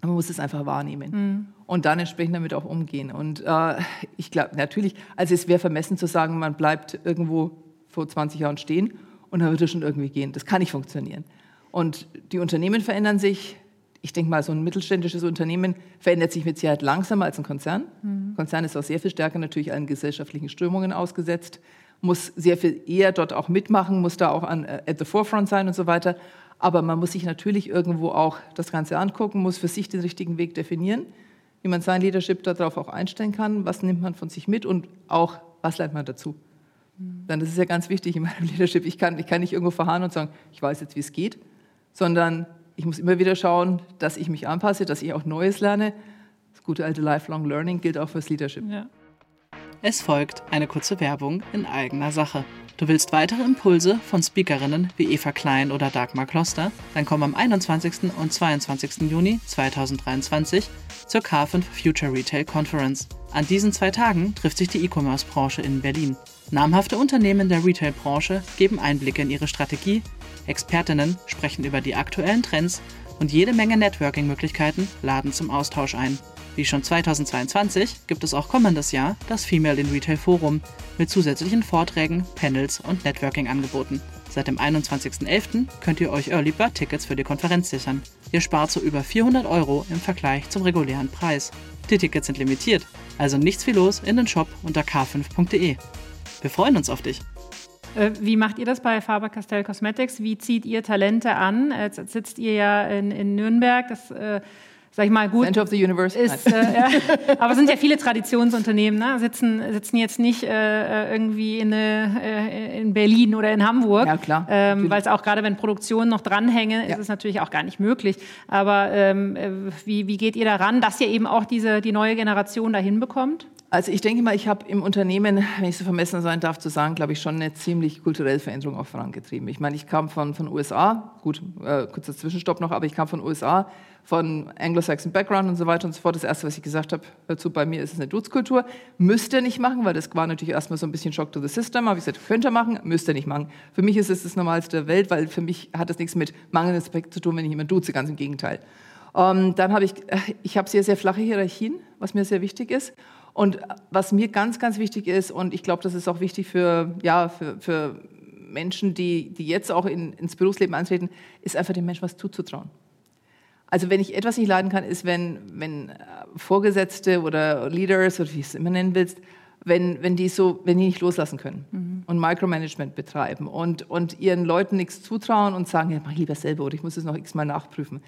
man muss es einfach wahrnehmen mhm. und dann entsprechend damit auch umgehen. Und äh, ich glaube, natürlich, also es wäre vermessen zu sagen, man bleibt irgendwo vor 20 Jahren stehen und dann wird es schon irgendwie gehen. Das kann nicht funktionieren. Und die Unternehmen verändern sich. Ich denke mal, so ein mittelständisches Unternehmen verändert sich mit Sicherheit langsamer als ein Konzern. Mhm. Konzern ist auch sehr viel stärker natürlich allen gesellschaftlichen Strömungen ausgesetzt, muss sehr viel eher dort auch mitmachen, muss da auch an, äh, at the forefront sein und so weiter. Aber man muss sich natürlich irgendwo auch das Ganze angucken, muss für sich den richtigen Weg definieren, wie man sein Leadership darauf auch einstellen kann, was nimmt man von sich mit und auch, was lernt man dazu. Dann das ist ja ganz wichtig in meinem Leadership. Ich kann, ich kann nicht irgendwo verharren und sagen, ich weiß jetzt, wie es geht, sondern ich muss immer wieder schauen, dass ich mich anpasse, dass ich auch Neues lerne. Das gute alte Lifelong Learning gilt auch fürs Leadership. Ja. Es folgt eine kurze Werbung in eigener Sache. Du willst weitere Impulse von Speakerinnen wie Eva Klein oder Dagmar Kloster? Dann komm am 21. und 22. Juni 2023 zur K5 Future Retail Conference. An diesen zwei Tagen trifft sich die E-Commerce-Branche in Berlin. Namhafte Unternehmen der Retail-Branche geben Einblicke in ihre Strategie, Expertinnen sprechen über die aktuellen Trends und jede Menge Networking-Möglichkeiten laden zum Austausch ein. Wie schon 2022 gibt es auch kommendes Jahr das Female in Retail Forum mit zusätzlichen Vorträgen, Panels und Networking-Angeboten. Seit dem 21.11. könnt ihr euch Early Bird Tickets für die Konferenz sichern. Ihr spart so über 400 Euro im Vergleich zum regulären Preis. Die Tickets sind limitiert, also nichts wie los in den Shop unter k5.de. Wir freuen uns auf dich. Äh, wie macht ihr das bei Faber-Castell Cosmetics? Wie zieht ihr Talente an? Jetzt sitzt ihr ja in, in Nürnberg. Das äh, sag ich mal, gut. Center of the Universe. Ist, äh, ja, aber es sind ja viele Traditionsunternehmen, ne? sitzen, sitzen jetzt nicht äh, irgendwie in, äh, in Berlin oder in Hamburg. Ja, klar. Ähm, Weil es auch gerade, wenn Produktionen noch dranhängen, ja. ist es natürlich auch gar nicht möglich. Aber ähm, äh, wie, wie geht ihr daran, dass ihr eben auch diese, die neue Generation dahin bekommt? Also ich denke mal, ich habe im Unternehmen, wenn ich so vermessen sein darf zu sagen, glaube ich, schon eine ziemlich kulturelle Veränderung auch vorangetrieben. Ich meine, ich kam von, von USA, gut, äh, kurzer Zwischenstopp noch, aber ich kam von USA, von Anglo-Saxon Background und so weiter und so fort. Das Erste, was ich gesagt habe dazu, bei mir ist es eine Dutzkultur. Müsst ihr nicht machen, weil das war natürlich erstmal so ein bisschen Shock to the System. Habe ich gesagt, könnt ihr machen, müsst ihr nicht machen. Für mich ist es das Normalste der Welt, weil für mich hat das nichts mit mangelndem Respekt zu tun, wenn ich jemanden duze, ganz im Gegenteil. Ähm, dann habe ich, äh, ich habe sehr, sehr flache Hierarchien, was mir sehr wichtig ist. Und was mir ganz, ganz wichtig ist, und ich glaube, das ist auch wichtig für, ja, für, für Menschen, die, die jetzt auch in, ins Berufsleben eintreten, ist einfach den Menschen was zuzutrauen. Also wenn ich etwas nicht leiden kann, ist, wenn, wenn äh, Vorgesetzte oder Leaders oder wie du es immer nennen willst, wenn, wenn die so, wenn die nicht loslassen können mhm. und Micromanagement betreiben und, und ihren Leuten nichts zutrauen und sagen, ja, mach ich lieber selber oder ich muss es noch x-mal nachprüfen.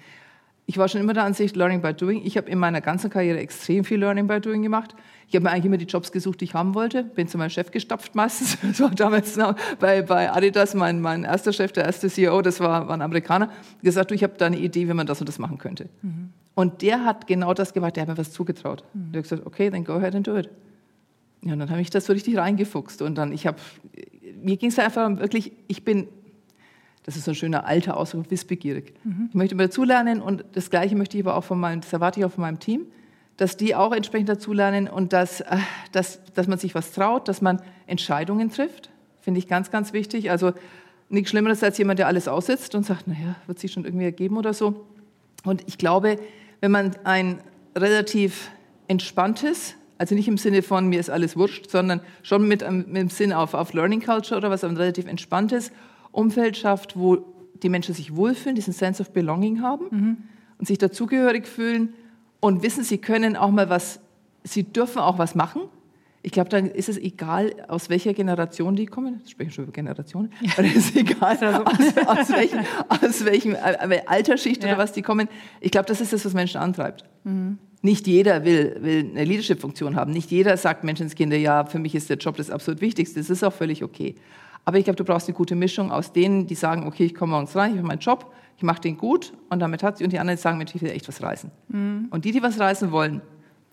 Ich war schon immer der Ansicht, Learning by Doing. Ich habe in meiner ganzen Karriere extrem viel Learning by Doing gemacht. Ich habe mir eigentlich immer die Jobs gesucht, die ich haben wollte. Bin zu meinem Chef gestapft meistens. Das war damals bei, bei Adidas mein, mein erster Chef, der erste CEO, das war, war ein Amerikaner. Gesagt, du, ich habe da eine Idee, wie man das und das machen könnte. Mhm. Und der hat genau das gemacht, der hat mir was zugetraut. Mhm. Der hat gesagt, okay, then go ahead and do it. Ja, und dann habe ich das so richtig reingefuchst. Und dann, ich habe, mir ging es einfach wirklich, ich bin das ist so ein schöner alter Ausdruck, wissbegierig. Mhm. Ich möchte immer dazulernen und das Gleiche möchte ich aber auch von meinem, das erwarte ich auch von meinem Team, dass die auch entsprechend dazulernen und dass, äh, dass, dass man sich was traut, dass man Entscheidungen trifft, finde ich ganz, ganz wichtig. Also nichts Schlimmeres als jemand, der alles aussitzt und sagt, naja, wird sich schon irgendwie ergeben oder so. Und ich glaube, wenn man ein relativ entspanntes, also nicht im Sinne von mir ist alles wurscht, sondern schon mit, mit dem Sinn auf, auf Learning Culture oder was, ein relativ entspanntes Umfeld schafft, wo die Menschen sich wohlfühlen, diesen Sense of Belonging haben mhm. und sich dazugehörig fühlen und wissen, sie können auch mal was, sie dürfen auch was machen. Ich glaube, dann ist es egal, aus welcher Generation die kommen. Ich spreche schon über Generationen. Ja. Aber es ist egal, ja so. aus, aus, welchem, aus welchem äh, Altersschicht ja. oder was die kommen. Ich glaube, das ist das, was Menschen antreibt. Mhm. Nicht jeder will, will eine Leadership-Funktion haben. Nicht jeder sagt Menschenskinder, ja, für mich ist der Job das absolut Wichtigste. Das ist auch völlig okay. Aber ich glaube, du brauchst eine gute Mischung aus denen, die sagen, okay, ich komme morgens rein, ich habe meinen Job, ich mache den gut und damit hat sie, und die anderen sagen, Mensch, ich will echt was reißen. Mhm. Und die, die was reißen wollen,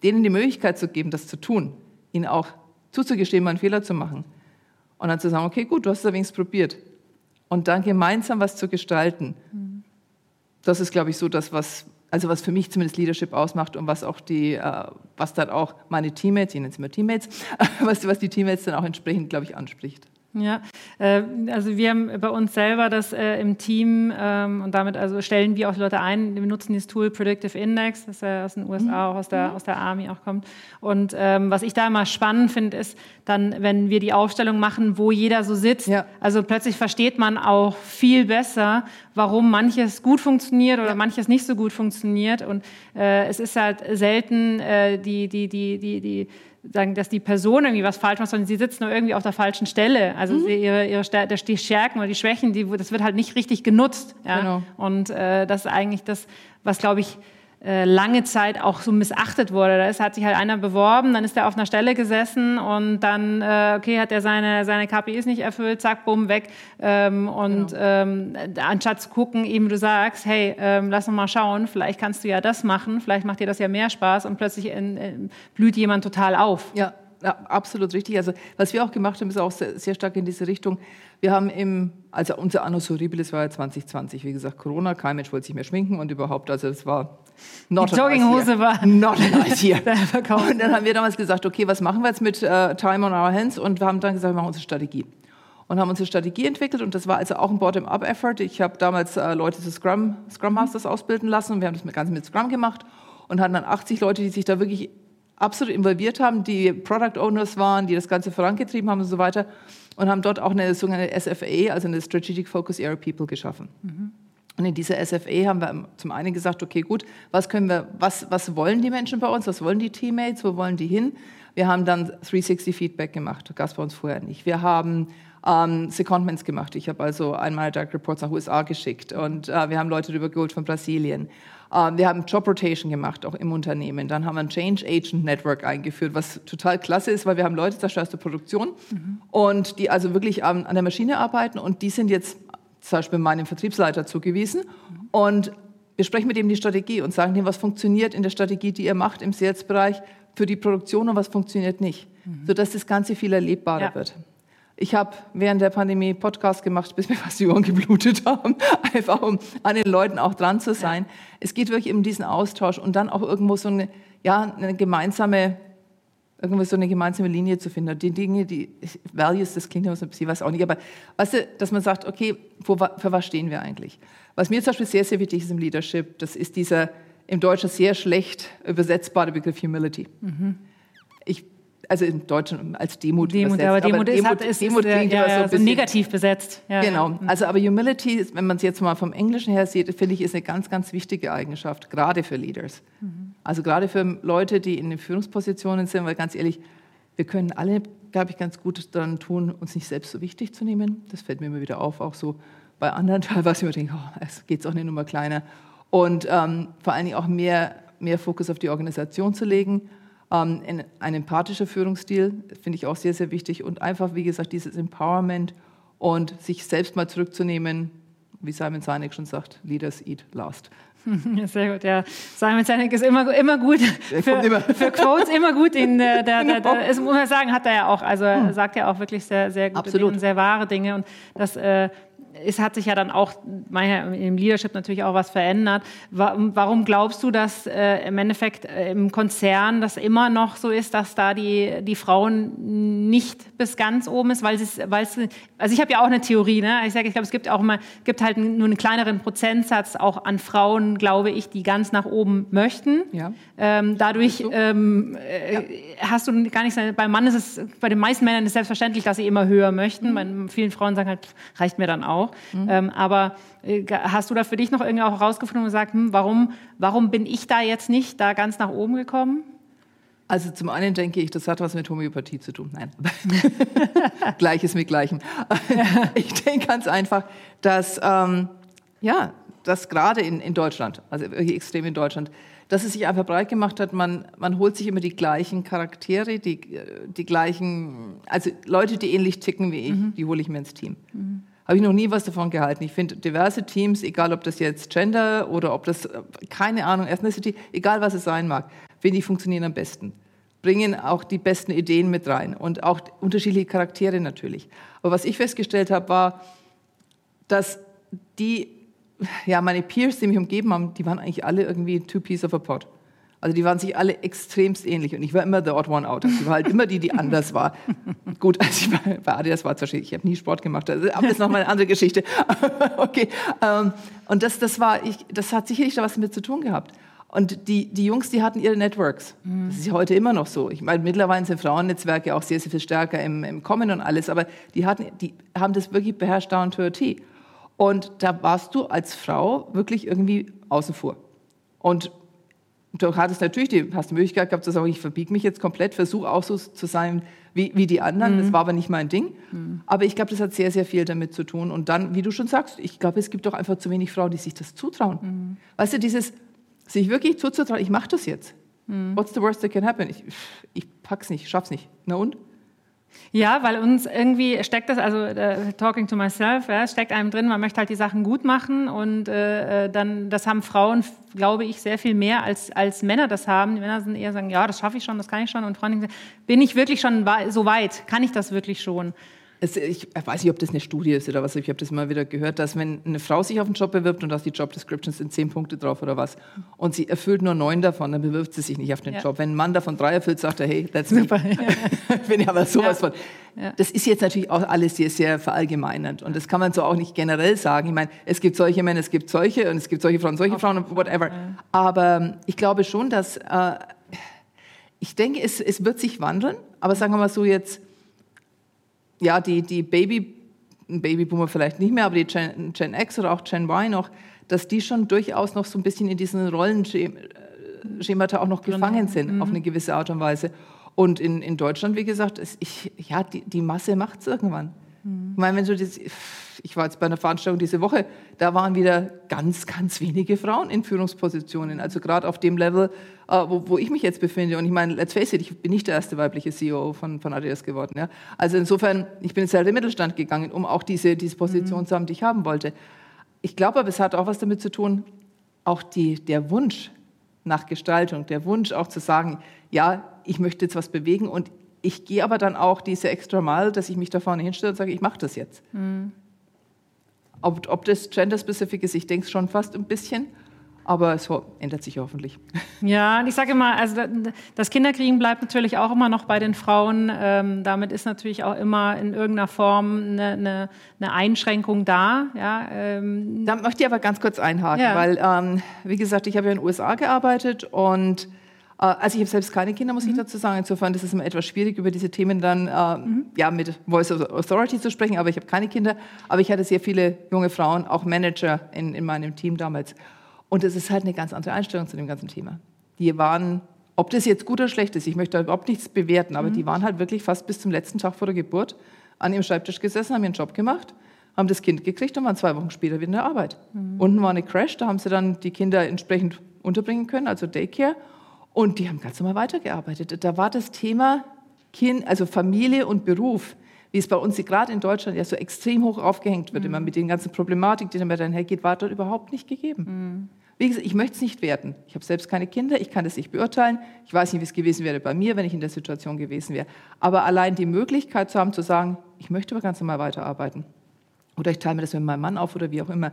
denen die Möglichkeit zu geben, das zu tun, ihnen auch zuzugestehen, mal einen Fehler zu machen. Und dann zu sagen, okay, gut, du hast es wenigstens probiert. Und dann gemeinsam was zu gestalten. Mhm. Das ist, glaube ich, so das, was, also was für mich zumindest Leadership ausmacht und was auch die, äh, was dann auch meine Teammates, ich nenne es immer Teammates, was, was die Teammates dann auch entsprechend, glaube ich, anspricht. Ja, äh, also wir haben bei uns selber das äh, im Team ähm, und damit also stellen wir auch Leute ein. Wir nutzen dieses Tool Predictive Index, das ja aus den USA, mhm. auch aus der, mhm. aus der Army auch kommt. Und ähm, was ich da immer spannend finde, ist dann, wenn wir die Aufstellung machen, wo jeder so sitzt. Ja. Also plötzlich versteht man auch viel besser, warum manches gut funktioniert oder manches nicht so gut funktioniert. Und äh, es ist halt selten die, die, die, die, die sagen, dass die Person irgendwie was falsch macht, sondern sie sitzt nur irgendwie auf der falschen Stelle. Also mhm. ihre, ihre die Stärken oder die Schwächen, die, das wird halt nicht richtig genutzt. Ja? Genau. Und äh, das ist eigentlich das, was, glaube ich, lange Zeit auch so missachtet wurde. Da ist, hat sich halt einer beworben, dann ist er auf einer Stelle gesessen und dann, äh, okay, hat er seine, seine KPIs nicht erfüllt, zack, bumm, weg. Ähm, und genau. ähm, anstatt zu gucken, eben du sagst, hey, ähm, lass uns mal schauen, vielleicht kannst du ja das machen, vielleicht macht dir das ja mehr Spaß und plötzlich in, in, blüht jemand total auf. Ja. ja, absolut richtig. Also was wir auch gemacht haben, ist auch sehr, sehr, stark in diese Richtung. Wir haben im, also unser Annus Horribilis war ja 2020, wie gesagt, Corona, kein Mensch wollte sich mehr schminken und überhaupt, also es war not Die Jogginghose war not a nice year. und dann haben wir damals gesagt, okay, was machen wir jetzt mit uh, Time on our hands? Und wir haben dann gesagt, wir machen unsere Strategie und haben unsere Strategie entwickelt und das war also auch ein Bottom-up-Effort. Ich habe damals äh, Leute zu Scrum, Scrum Masters ausbilden lassen und wir haben das Ganze mit Scrum gemacht und hatten dann 80 Leute, die sich da wirklich absolut involviert haben, die Product Owners waren, die das Ganze vorangetrieben haben und so weiter und haben dort auch eine sogenannte SFA, also eine Strategic Focus Area People geschaffen. Mhm. Und in dieser SFA haben wir zum einen gesagt, okay, gut, was können wir, was, was wollen die Menschen bei uns, was wollen die Teammates, wo wollen die hin? Wir haben dann 360 Feedback gemacht, das gab es bei uns vorher nicht. Wir haben ähm, Secondments gemacht. Ich habe also einmal Direct Reports nach USA geschickt und äh, wir haben Leute rübergeholt von Brasilien. Äh, wir haben Job Rotation gemacht, auch im Unternehmen. Dann haben wir ein Change Agent Network eingeführt, was total klasse ist, weil wir haben Leute zur der Produktion mhm. und die also wirklich an, an, der Maschine arbeiten und die sind jetzt zum Beispiel meinem Vertriebsleiter zugewiesen und wir sprechen mit ihm die Strategie und sagen ihm, was funktioniert in der Strategie, die ihr macht im Sales-Bereich für die Produktion und was funktioniert nicht, mhm. sodass das Ganze viel erlebbarer ja. wird. Ich habe während der Pandemie Podcasts gemacht, bis mir fast die Ohren geblutet haben, einfach um an den Leuten auch dran zu sein. Ja. Es geht wirklich um diesen Austausch und dann auch irgendwo so eine, ja, eine gemeinsame, irgendwo so eine gemeinsame Linie zu finden. Die Dinge, die Values, das klingt immer so ein bisschen, weiß auch nicht, aber weißt du, dass man sagt, okay, wo, für was stehen wir eigentlich? Was mir zum Beispiel sehr, sehr wichtig ist im Leadership, das ist dieser im Deutschen sehr schlecht übersetzbare Begriff Humility. Mhm. Ich also in Deutschland als Demut, Demut übersetzt. Aber Demut, aber Demut, ist, ist, Demut klingt ja, ja, so, so negativ besetzt. Ja, genau. Mhm. Also aber Humility, wenn man es jetzt mal vom Englischen her sieht, finde ich, ist eine ganz, ganz wichtige Eigenschaft, gerade für Leaders. Mhm. Also gerade für Leute, die in den Führungspositionen sind, weil ganz ehrlich, wir können alle, glaube ich, ganz gut daran tun, uns nicht selbst so wichtig zu nehmen. Das fällt mir immer wieder auf, auch so bei anderen teilweise, wo ich denke, oh, es geht auch eine Nummer kleiner. Und ähm, vor allen Dingen auch mehr, mehr Fokus auf die Organisation zu legen ein empathischer Führungsstil finde ich auch sehr, sehr wichtig und einfach, wie gesagt, dieses Empowerment und sich selbst mal zurückzunehmen, wie Simon Sinek schon sagt, Leaders eat last. Sehr gut, ja. Simon Sinek ist immer, immer gut für, immer. für Quotes, immer gut. In, der, der, der, der, das muss man sagen, hat er ja auch. Also hm. sagt ja auch wirklich sehr, sehr gute Absolut. Dinge, sehr wahre Dinge. Und das äh, es hat sich ja dann auch im Leadership natürlich auch was verändert. Warum glaubst du, dass äh, im Endeffekt äh, im Konzern das immer noch so ist, dass da die, die Frauen nicht bis ganz oben ist? Weil es, weil es, also ich habe ja auch eine Theorie, ne? ich sage, ich glaube, es gibt auch immer, gibt halt nur einen kleineren Prozentsatz auch an Frauen, glaube ich, die ganz nach oben möchten. Ja. Ähm, dadurch ähm, äh, ja. hast du gar nichts, beim Mann ist es, bei den meisten Männern ist es selbstverständlich, dass sie immer höher möchten. Mhm. Bei vielen Frauen sagen halt, reicht mir dann auch auch. Mhm. Ähm, aber äh, hast du da für dich noch irgendwie auch herausgefunden und gesagt, hm, warum, warum bin ich da jetzt nicht da ganz nach oben gekommen? Also zum einen denke ich, das hat was mit Homöopathie zu tun. Nein, Gleiches mit Gleichem. ich denke ganz einfach, dass ähm, ja, dass gerade in, in Deutschland, also extrem in Deutschland, dass es sich einfach breit gemacht hat. Man, man holt sich immer die gleichen Charaktere, die, die gleichen, also Leute, die ähnlich ticken wie ich, mhm. die hole ich mir ins Team. Mhm habe ich noch nie was davon gehalten. Ich finde diverse Teams, egal ob das jetzt Gender oder ob das, keine Ahnung, Ethnicity, egal was es sein mag, finde ich, funktionieren am besten. Bringen auch die besten Ideen mit rein und auch unterschiedliche Charaktere natürlich. Aber was ich festgestellt habe, war, dass die, ja, meine Peers, die mich umgeben haben, die waren eigentlich alle irgendwie two piece of a pot. Also die waren sich alle extremst ähnlich und ich war immer the odd one out. Also ich war halt immer die, die anders war. Gut, also ich war, bei Adidas war es ich habe nie Sport gemacht, also, aber das ist nochmal eine andere Geschichte. okay, ähm, und das, das war, ich, das hat sicherlich da was damit zu tun gehabt. Und die, die Jungs, die hatten ihre Networks. Das ist ja heute immer noch so. Ich meine, mittlerweile sind Frauennetzwerke auch sehr, sehr viel stärker im, im Kommen und alles, aber die, hatten, die haben das wirklich beherrscht down to a T. Und da warst du als Frau wirklich irgendwie außen vor. Und du hattest natürlich die, hast die Möglichkeit gehabt zu sagen, ich verbiege mich jetzt komplett, versuche auch so zu sein wie, wie die anderen. Mhm. Das war aber nicht mein Ding. Mhm. Aber ich glaube, das hat sehr, sehr viel damit zu tun. Und dann, wie du schon sagst, ich glaube, es gibt doch einfach zu wenig Frauen, die sich das zutrauen. Mhm. Weißt du, dieses sich wirklich zuzutrauen, ich mache das jetzt. Mhm. What's the worst that can happen? Ich, ich pack's nicht, ich schaff's nicht. Na und? Ja, weil uns irgendwie steckt das, also äh, talking to myself, ja, steckt einem drin, man möchte halt die Sachen gut machen und äh, äh dann, das haben Frauen, glaube ich, sehr viel mehr als, als Männer das haben. Die Männer sind eher sagen, ja, das schaffe ich schon, das kann ich schon und Frauen sagen, bin ich wirklich schon so weit, kann ich das wirklich schon? Es, ich weiß nicht, ob das eine Studie ist oder was, ich habe das mal wieder gehört, dass wenn eine Frau sich auf einen Job bewirbt und da die Job Descriptions sind zehn Punkte drauf oder was und sie erfüllt nur neun davon, dann bewirbt sie sich nicht auf den ja. Job. Wenn ein Mann davon drei erfüllt, sagt er, hey, that's Super. me. wenn ich aber sowas ja. von. Ja. Das ist jetzt natürlich auch alles sehr, sehr verallgemeinernd und das kann man so auch nicht generell sagen. Ich meine, es gibt solche Männer, es gibt solche und es gibt solche Frauen, solche auf, Frauen und whatever. Aber ähm, ich glaube schon, dass, äh, ich denke, es, es wird sich wandeln, aber sagen wir mal so jetzt, ja, die, die Baby, Babyboomer vielleicht nicht mehr, aber die Gen, Gen X oder auch Gen Y noch, dass die schon durchaus noch so ein bisschen in diesen Rollenschemata auch noch gefangen sind, mhm. auf eine gewisse Art und Weise. Und in, in Deutschland, wie gesagt, ist, ich, ja, die, die Masse macht es irgendwann. Mhm. Ich meine, wenn du das, ich war jetzt bei einer Veranstaltung diese Woche, da waren wieder ganz, ganz wenige Frauen in Führungspositionen. Also gerade auf dem Level, äh, wo, wo, ich mich jetzt befinde. Und ich meine, let's face it, ich bin nicht der erste weibliche CEO von, von Adidas geworden. Ja? Also insofern, ich bin jetzt halt in den Mittelstand gegangen, um auch diese, diese Position mhm. zu haben, die ich haben wollte. Ich glaube aber, es hat auch was damit zu tun, auch die, der Wunsch nach Gestaltung, der Wunsch auch zu sagen, ja, ich möchte jetzt was bewegen und ich gehe aber dann auch diese extra Mal, dass ich mich da vorne hinstelle und sage, ich mache das jetzt. Mhm. Ob, ob das gender-specific ist, ich denke es schon fast ein bisschen. Aber es ändert sich hoffentlich. Ja, und ich sage immer, also das Kinderkriegen bleibt natürlich auch immer noch bei den Frauen. Ähm, damit ist natürlich auch immer in irgendeiner Form eine, eine, eine Einschränkung da. Ja, ähm. Da möchte ich aber ganz kurz einhaken, ja. weil, ähm, wie gesagt, ich habe ja in den USA gearbeitet und also ich habe selbst keine Kinder, muss ich mhm. dazu sagen. Insofern ist es immer etwas schwierig, über diese Themen dann äh, mhm. ja, mit Voice of Authority zu sprechen. Aber ich habe keine Kinder. Aber ich hatte sehr viele junge Frauen, auch Manager in, in meinem Team damals. Und es ist halt eine ganz andere Einstellung zu dem ganzen Thema. Die waren, ob das jetzt gut oder schlecht ist, ich möchte da überhaupt nichts bewerten, aber mhm. die waren halt wirklich fast bis zum letzten Tag vor der Geburt an ihrem Schreibtisch gesessen, haben ihren Job gemacht, haben das Kind gekriegt und waren zwei Wochen später wieder in der Arbeit. Mhm. Unten war eine Crash, da haben sie dann die Kinder entsprechend unterbringen können, also Daycare. Und die haben ganz normal weitergearbeitet. Da war das Thema kind, also Familie und Beruf, wie es bei uns gerade in Deutschland ja so extrem hoch aufgehängt wird, mhm. immer mit den ganzen Problematik, die damit einhergeht, war dort überhaupt nicht gegeben. Mhm. Wie gesagt, ich möchte es nicht werten. Ich habe selbst keine Kinder, ich kann das nicht beurteilen. Ich weiß nicht, wie es gewesen wäre bei mir, wenn ich in der Situation gewesen wäre. Aber allein die Möglichkeit zu haben, zu sagen, ich möchte aber ganz normal weiterarbeiten. Oder ich teile mir das mit meinem Mann auf oder wie auch immer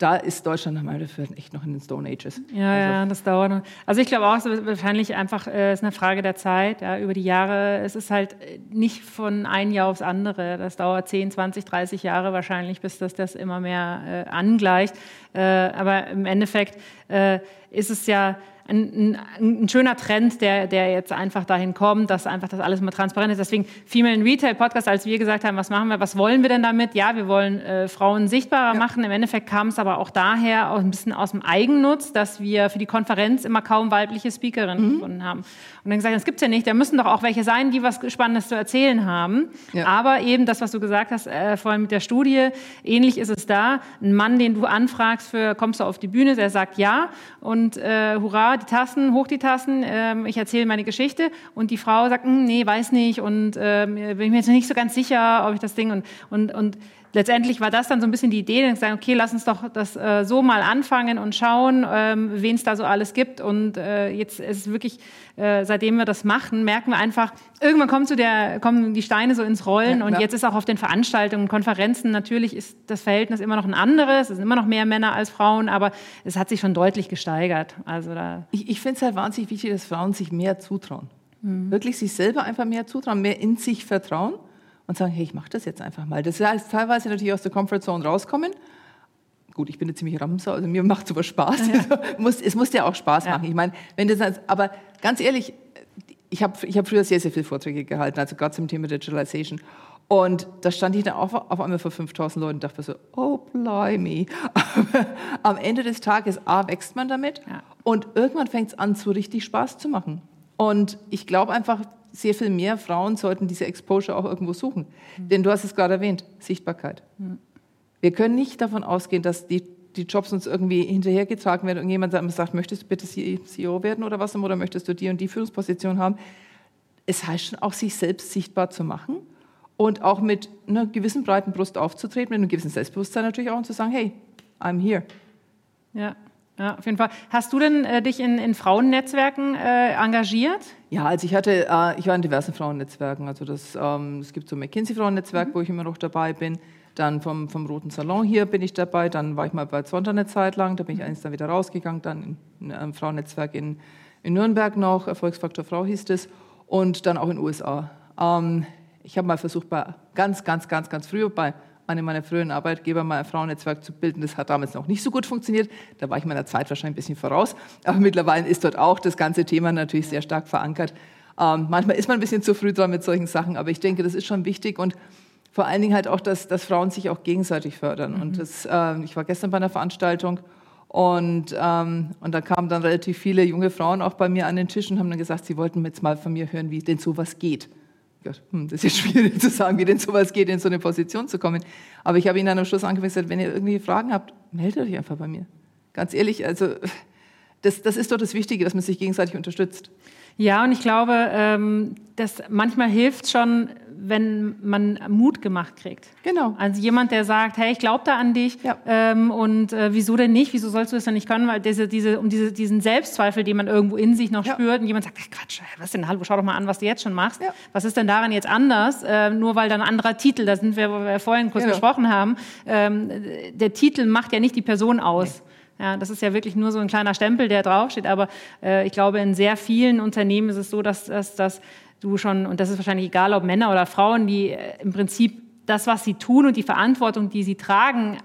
da ist Deutschland nach meiner Meinung echt noch in den Stone Ages. Ja, also. ja, das dauert noch. Also ich glaube auch, es ist wahrscheinlich einfach äh, ist eine Frage der Zeit, ja, über die Jahre. Es ist halt äh, nicht von einem Jahr aufs andere. Das dauert 10, 20, 30 Jahre wahrscheinlich, bis das das immer mehr äh, angleicht. Äh, aber im Endeffekt äh, ist es ja ein, ein, ein, schöner Trend, der, der jetzt einfach dahin kommt, dass einfach das alles mal transparent ist. Deswegen Female in Retail Podcast, als wir gesagt haben, was machen wir, was wollen wir denn damit? Ja, wir wollen äh, Frauen sichtbarer ja. machen. Im Endeffekt kam es aber auch daher, auch ein bisschen aus dem Eigennutz, dass wir für die Konferenz immer kaum weibliche Speakerinnen mhm. gefunden haben. Und dann gesagt, das gibt's ja nicht. Da müssen doch auch welche sein, die was Spannendes zu erzählen haben. Ja. Aber eben das, was du gesagt hast, äh, vor allem mit der Studie, ähnlich ist es da. Ein Mann, den du anfragst für, kommst du auf die Bühne, der sagt ja und äh, hurra, die Tassen, hoch die Tassen, ähm, ich erzähle meine Geschichte und die Frau sagt, hm, nee, weiß nicht und ähm, bin mir jetzt nicht so ganz sicher, ob ich das Ding und, und, und letztendlich war das dann so ein bisschen die Idee, dann sagen, okay, lass uns doch das äh, so mal anfangen und schauen, ähm, wen es da so alles gibt. Und äh, jetzt ist es wirklich, äh, seitdem wir das machen, merken wir einfach, irgendwann kommt so der, kommen die Steine so ins Rollen. Ja, und jetzt ist auch auf den Veranstaltungen, Konferenzen natürlich ist das Verhältnis immer noch ein anderes. Es sind immer noch mehr Männer als Frauen, aber es hat sich schon deutlich gesteigert. Also da ich ich finde es halt wahnsinnig wichtig, dass Frauen sich mehr zutrauen. Mhm. Wirklich sich selber einfach mehr zutrauen, mehr in sich vertrauen und sagen, hey, ich mache das jetzt einfach mal. Das heißt teilweise natürlich aus der Comfortzone rauskommen. Gut, ich bin eine ziemlich Ramser, also mir macht sowas Spaß. Ja. Also, es muss ja auch Spaß machen. Ich meine, wenn das, aber ganz ehrlich, ich habe ich hab früher sehr, sehr viele Vorträge gehalten, also gerade zum Thema Digitalization. Und da stand ich dann auf, auf einmal vor 5000 Leuten und dachte so, oh, blimey. Aber am Ende des Tages, A, wächst man damit ja. und irgendwann fängt es an, so richtig Spaß zu machen. Und ich glaube einfach, sehr viel mehr Frauen sollten diese Exposure auch irgendwo suchen. Mhm. Denn du hast es gerade erwähnt, Sichtbarkeit. Mhm. Wir können nicht davon ausgehen, dass die, die Jobs uns irgendwie hinterhergetragen werden und jemand sagt, möchtest du bitte CEO werden oder was oder möchtest du die und die Führungsposition haben. Es heißt schon auch, sich selbst sichtbar zu machen und auch mit einer gewissen breiten Brust aufzutreten, mit einem gewissen Selbstbewusstsein natürlich auch und zu sagen, hey, I'm here. Ja. Ja, auf jeden Fall. Hast du denn äh, dich in, in Frauennetzwerken äh, engagiert? Ja, also ich hatte, äh, ich war in diversen Frauennetzwerken. Also das, ähm, es gibt so ein McKinsey-Frauennetzwerk, mhm. wo ich immer noch dabei bin. Dann vom, vom Roten Salon hier bin ich dabei. Dann war ich mal bei Zonta eine Zeit lang. Da bin ich mhm. eins dann wieder rausgegangen. Dann in einem Frauennetzwerk in, in Nürnberg noch. Erfolgsfaktor Frau hieß es. Und dann auch in den USA. Ähm, ich habe mal versucht, bei ganz, ganz, ganz, ganz früh bei einem meiner früheren Arbeitgeber mal ein Frauennetzwerk zu bilden. Das hat damals noch nicht so gut funktioniert. Da war ich meiner Zeit wahrscheinlich ein bisschen voraus. Aber mittlerweile ist dort auch das ganze Thema natürlich sehr stark verankert. Ähm, manchmal ist man ein bisschen zu früh dran mit solchen Sachen, aber ich denke, das ist schon wichtig und vor allen Dingen halt auch, dass, dass Frauen sich auch gegenseitig fördern. Mhm. Und das, äh, ich war gestern bei einer Veranstaltung und, ähm, und da kamen dann relativ viele junge Frauen auch bei mir an den Tisch und haben dann gesagt, sie wollten jetzt mal von mir hören, wie denn sowas geht. Hm, das ist schwierig zu sagen, wie denn sowas geht, in so eine Position zu kommen. Aber ich habe Ihnen dann am Schluss angefangen wenn ihr irgendwie Fragen habt, meldet euch einfach bei mir. Ganz ehrlich, also das, das ist doch das Wichtige, dass man sich gegenseitig unterstützt. Ja, und ich glaube, ähm, dass manchmal hilft schon, wenn man Mut gemacht kriegt. Genau. Also jemand, der sagt, hey, ich glaube da an dich ja. ähm, und äh, wieso denn nicht? Wieso sollst du das denn nicht können? Weil diese, diese, um diese, diesen Selbstzweifel, den man irgendwo in sich noch ja. spürt und jemand sagt, Quatsch, was denn, hallo, schau doch mal an, was du jetzt schon machst. Ja. Was ist denn daran jetzt anders? Äh, nur weil da ein anderer Titel, da sind wir, wo wir vorhin kurz genau. gesprochen haben, ähm, der Titel macht ja nicht die Person aus. Nee. Ja, das ist ja wirklich nur so ein kleiner Stempel, der draufsteht. Aber äh, ich glaube, in sehr vielen Unternehmen ist es so, dass, dass, dass du schon, und das ist wahrscheinlich egal, ob Männer oder Frauen, die äh, im Prinzip das, was sie tun und die Verantwortung, die sie tragen,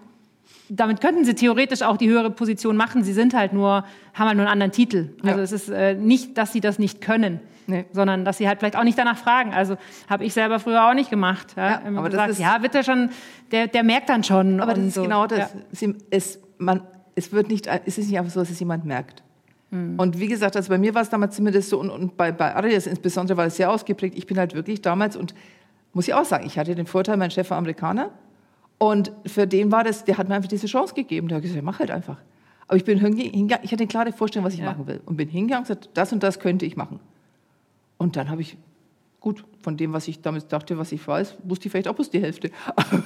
damit könnten sie theoretisch auch die höhere Position machen. Sie sind halt nur, haben halt nur einen anderen Titel. Also ja. es ist äh, nicht, dass sie das nicht können. Nee. sondern dass sie halt vielleicht auch nicht danach fragen. Also habe ich selber früher auch nicht gemacht. Ja, ja aber gesagt, das ist, ja, wird er schon, der, der merkt dann schon. Aber das ist so. genau das. Ja. Es, man, es, wird nicht, es ist nicht einfach so, dass es jemand merkt. Mhm. Und wie gesagt, also bei mir war es damals zumindest so, und, und bei, bei Adidas insbesondere war es sehr ausgeprägt. Ich bin halt wirklich damals, und muss ich auch sagen, ich hatte den Vorteil, mein Chef war Amerikaner. Und für den war das, der hat mir einfach diese Chance gegeben. Der hat gesagt, mach halt einfach. Aber ich bin hingegangen, ich hatte eine klare Vorstellung, was ich ja. machen will. Und bin hingegangen und gesagt, das und das könnte ich machen. Und dann habe ich Gut, von dem, was ich damals dachte, was ich weiß, wusste ich vielleicht auch bloß die Hälfte.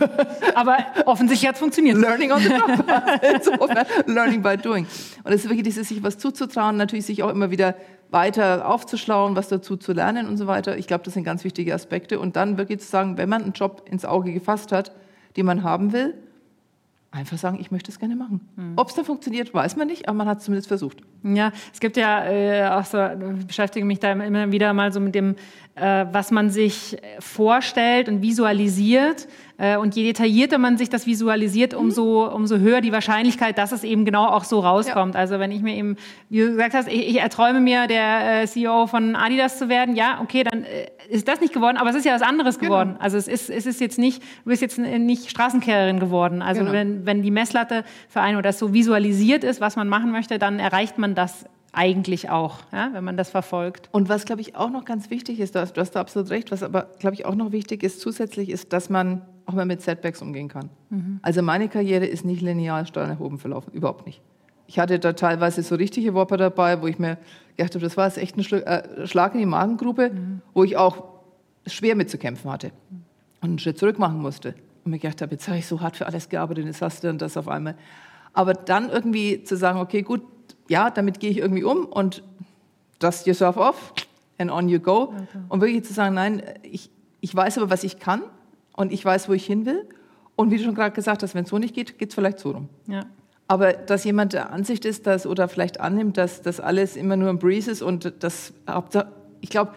Aber offensichtlich hat es funktioniert. Learning on the job. learning by doing. Und es ist wirklich dieses, sich was zuzutrauen, natürlich sich auch immer wieder weiter aufzuschlauen, was dazu zu lernen und so weiter. Ich glaube, das sind ganz wichtige Aspekte. Und dann wirklich zu sagen, wenn man einen Job ins Auge gefasst hat, den man haben will, einfach sagen, ich möchte es gerne machen. Mhm. Ob es dann funktioniert, weiß man nicht, aber man hat es zumindest versucht. Ja, es gibt ja äh, auch so, ich beschäftige mich da immer wieder mal so mit dem, was man sich vorstellt und visualisiert. Äh, und je detaillierter man sich das visualisiert, mhm. umso, umso höher die Wahrscheinlichkeit, dass es eben genau auch so rauskommt. Ja. Also wenn ich mir eben, wie du gesagt hast, ich, ich erträume mir, der äh, CEO von Adidas zu werden, ja, okay, dann äh, ist das nicht geworden, aber es ist ja was anderes genau. geworden. Also es ist, es ist jetzt nicht, du bist jetzt nicht Straßenkehrerin geworden. Also genau. wenn, wenn die Messlatte für einen oder das so visualisiert ist, was man machen möchte, dann erreicht man das eigentlich auch, ja, wenn man das verfolgt. Und was, glaube ich, auch noch ganz wichtig ist, du hast, du hast da absolut recht, was aber, glaube ich, auch noch wichtig ist zusätzlich, ist, dass man auch mal mit Setbacks umgehen kann. Mhm. Also meine Karriere ist nicht linear steil nach oben verlaufen, überhaupt nicht. Ich hatte da teilweise so richtige Whopper dabei, wo ich mir gedacht habe, das war jetzt echt ein äh, Schlag in die Magengrube, mhm. wo ich auch schwer mitzukämpfen hatte und einen Schritt zurück machen musste. Und mir gedacht habe, jetzt habe ich so hart für alles gearbeitet, jetzt hast du dann das auf einmal. Aber dann irgendwie zu sagen, okay, gut, ja, damit gehe ich irgendwie um und dust yourself off and on you go. Okay. Und wirklich zu sagen, nein, ich, ich weiß aber, was ich kann und ich weiß, wo ich hin will. Und wie du schon gerade gesagt hast, wenn es so nicht geht, geht es vielleicht so rum. Ja. Aber dass jemand der Ansicht ist, dass oder vielleicht annimmt, dass das alles immer nur ein Breeze ist und das, ich glaube,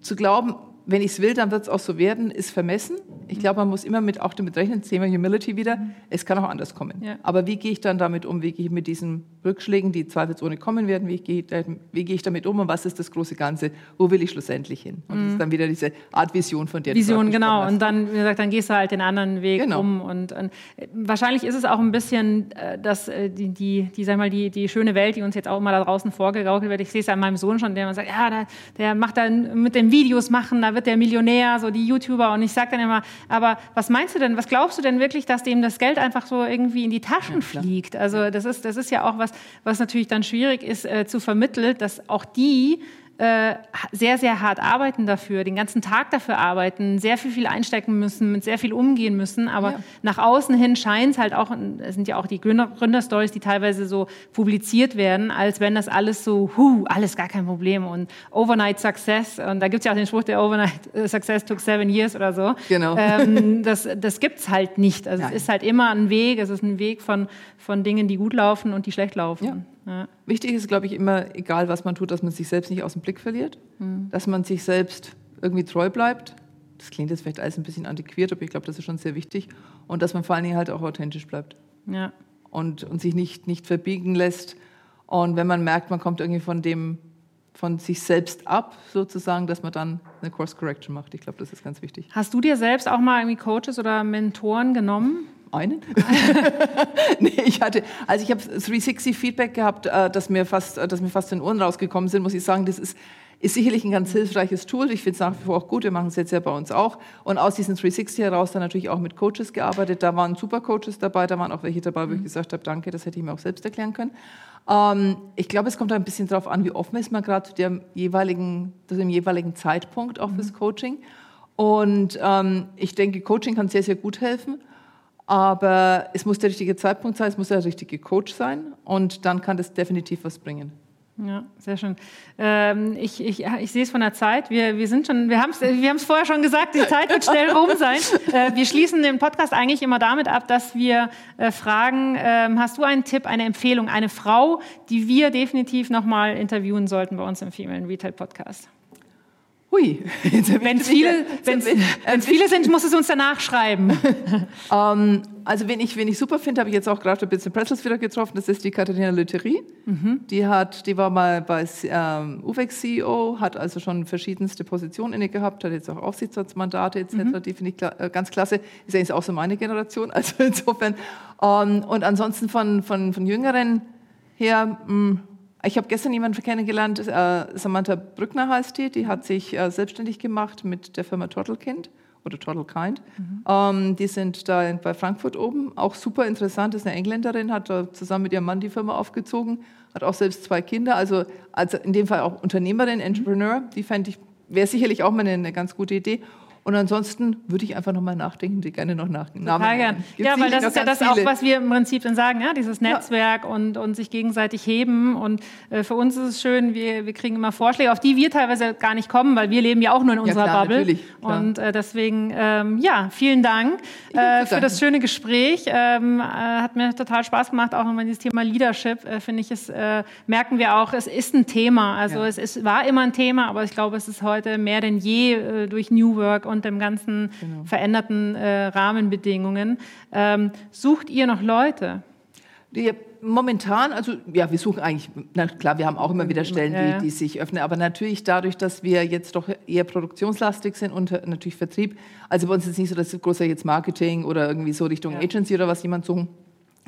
zu glauben, wenn ich es will, dann wird es auch so werden, ist vermessen. Ich glaube, man muss immer mit, auch damit rechnen, Thema Humility wieder, es kann auch anders kommen. Ja. Aber wie gehe ich dann damit um? Wie gehe ich mit diesen Rückschlägen, die zweifelsohne kommen werden, wie gehe, ich, wie gehe ich damit um und was ist das große Ganze? Wo will ich schlussendlich hin? Und mhm. das ist dann wieder diese Art Vision von der Vision, genau. Und dann, wie gesagt, dann gehst du halt den anderen Weg genau. um. Und, und, wahrscheinlich ist es auch ein bisschen, äh, dass äh, die, die, die, sag mal, die, die schöne Welt, die uns jetzt auch mal da draußen vorgegaukelt wird. Ich sehe es an meinem Sohn schon, der immer sagt, ja, der, der macht dann mit den Videos machen, da wird der Millionär, so die YouTuber. Und ich sage dann immer, aber was meinst du denn, was glaubst du denn wirklich, dass dem das Geld einfach so irgendwie in die Taschen ja, fliegt? Also das ist, das ist ja auch was, was natürlich dann schwierig ist äh, zu vermitteln, dass auch die äh, sehr, sehr hart arbeiten dafür, den ganzen Tag dafür arbeiten, sehr viel, viel einstecken müssen, mit sehr viel umgehen müssen. Aber ja. nach außen hin scheint es halt auch, es sind ja auch die Gründerstories, die teilweise so publiziert werden, als wenn das alles so, hu, alles gar kein Problem und Overnight Success. Und da gibt es ja auch den Spruch, der Overnight Success took seven years oder so. Genau. Ähm, das das gibt es halt nicht. Also Nein. es ist halt immer ein Weg, es ist ein Weg von, von Dingen, die gut laufen und die schlecht laufen. Ja. Ja. Wichtig ist, glaube ich, immer, egal was man tut, dass man sich selbst nicht aus dem Blick verliert, mhm. dass man sich selbst irgendwie treu bleibt. Das klingt jetzt vielleicht alles ein bisschen antiquiert, aber ich glaube, das ist schon sehr wichtig. Und dass man vor allen Dingen halt auch authentisch bleibt. Ja. Und, und sich nicht, nicht verbiegen lässt. Und wenn man merkt, man kommt irgendwie von dem, von sich selbst ab, sozusagen, dass man dann eine Course Correction macht. Ich glaube, das ist ganz wichtig. Hast du dir selbst auch mal irgendwie Coaches oder Mentoren genommen? Einen. nee, ich hatte, also ich habe 360 Feedback gehabt, äh, dass mir fast, äh, dass mir fast in den Ohren rausgekommen sind, muss ich sagen, das ist, ist sicherlich ein ganz hilfreiches Tool. Ich finde es nach wie vor auch gut. Wir machen es jetzt ja bei uns auch. Und aus diesen 360 heraus dann natürlich auch mit Coaches gearbeitet. Da waren super Coaches dabei, da waren auch welche dabei, wo ich mhm. gesagt habe, danke, das hätte ich mir auch selbst erklären können. Ähm, ich glaube, es kommt ein bisschen darauf an, wie offen ist man gerade zu dem jeweiligen, zu dem jeweiligen Zeitpunkt auch fürs mhm. Coaching. Und ähm, ich denke, Coaching kann sehr, sehr gut helfen. Aber es muss der richtige Zeitpunkt sein, es muss der richtige Coach sein und dann kann das definitiv was bringen. Ja, sehr schön. Ähm, ich, ich, ich sehe es von der Zeit. Wir, wir sind schon, wir haben es wir vorher schon gesagt, die Zeit wird schnell rum sein. Äh, wir schließen den Podcast eigentlich immer damit ab, dass wir äh, fragen, äh, hast du einen Tipp, eine Empfehlung, eine Frau, die wir definitiv nochmal intervieuen sollten bei uns im Female Retail Podcast? Hui. Wenn es viele, viele sind, muss es uns danach schreiben. ähm, also wen ich, wen ich super finde, habe ich jetzt auch gerade ein bisschen Pretzels wieder getroffen, das ist die Katharina Lütterie. Mhm. Die, hat, die war mal bei ähm, UVEX CEO, hat also schon verschiedenste Positionen inne gehabt, hat jetzt auch Aufsichtsratsmandate etc., mhm. die finde ich kla äh, ganz klasse. Ist eigentlich auch so meine Generation, also insofern. Ähm, und ansonsten von, von, von Jüngeren her, mh, hm, ich habe gestern jemanden kennengelernt, äh, Samantha Brückner heißt die, die hat sich äh, selbstständig gemacht mit der Firma Turtlekind oder Turtle Kind. Mhm. Ähm, die sind da bei Frankfurt oben, auch super interessant, ist eine Engländerin, hat da zusammen mit ihrem Mann die Firma aufgezogen, hat auch selbst zwei Kinder, also, also in dem Fall auch Unternehmerin, mhm. Entrepreneur, die fände ich, wäre sicherlich auch mal eine, eine ganz gute Idee. Und ansonsten würde ich einfach nochmal nachdenken, die gerne noch nach Total gern. Ja, weil das ist ja das viele. auch, was wir im Prinzip dann sagen, ja, dieses Netzwerk ja. und, und sich gegenseitig heben. Und äh, für uns ist es schön, wir, wir kriegen immer Vorschläge, auf die wir teilweise gar nicht kommen, weil wir leben ja auch nur in unserer ja, klar, Bubble. Natürlich, und äh, deswegen, ähm, ja, vielen Dank äh, für das schöne Gespräch. Ähm, äh, hat mir total Spaß gemacht, auch wenn dieses Thema Leadership, äh, finde ich, es äh, merken wir auch, es ist ein Thema. Also ja. es ist, war immer ein Thema, aber ich glaube, es ist heute mehr denn je durch New Work und dem ganzen genau. veränderten äh, Rahmenbedingungen. Ähm, sucht ihr noch Leute? Die, momentan, also ja, wir suchen eigentlich, na klar, wir haben auch immer wieder Stellen, ja. die, die, sich öffnen, aber natürlich dadurch, dass wir jetzt doch eher produktionslastig sind und natürlich Vertrieb, also bei uns ist es nicht so, dass großer jetzt Marketing oder irgendwie so Richtung ja. Agency oder was jemand suchen,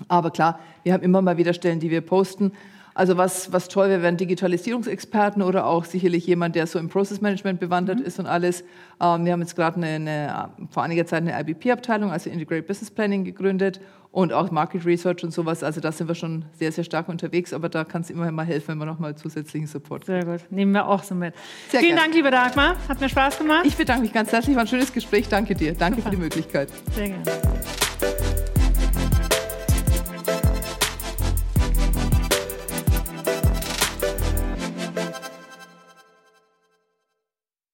aber klar, wir haben immer mal wieder Stellen, die wir posten also was, was toll wäre, wären Digitalisierungsexperten oder auch sicherlich jemand, der so im Process Management bewandert mhm. ist und alles. Ähm, wir haben jetzt gerade eine, eine, vor einiger Zeit eine IBP-Abteilung, also Integrated Business Planning gegründet und auch Market Research und sowas. Also da sind wir schon sehr, sehr stark unterwegs, aber da kann es immer mal helfen, wenn wir nochmal zusätzlichen Support kriegen. Sehr gut, nehmen wir auch so mit. Sehr Vielen gern. Dank, liebe Dagmar, hat mir Spaß gemacht. Ich bedanke mich ganz herzlich, war ein schönes Gespräch. Danke dir, danke Super. für die Möglichkeit. Sehr gerne.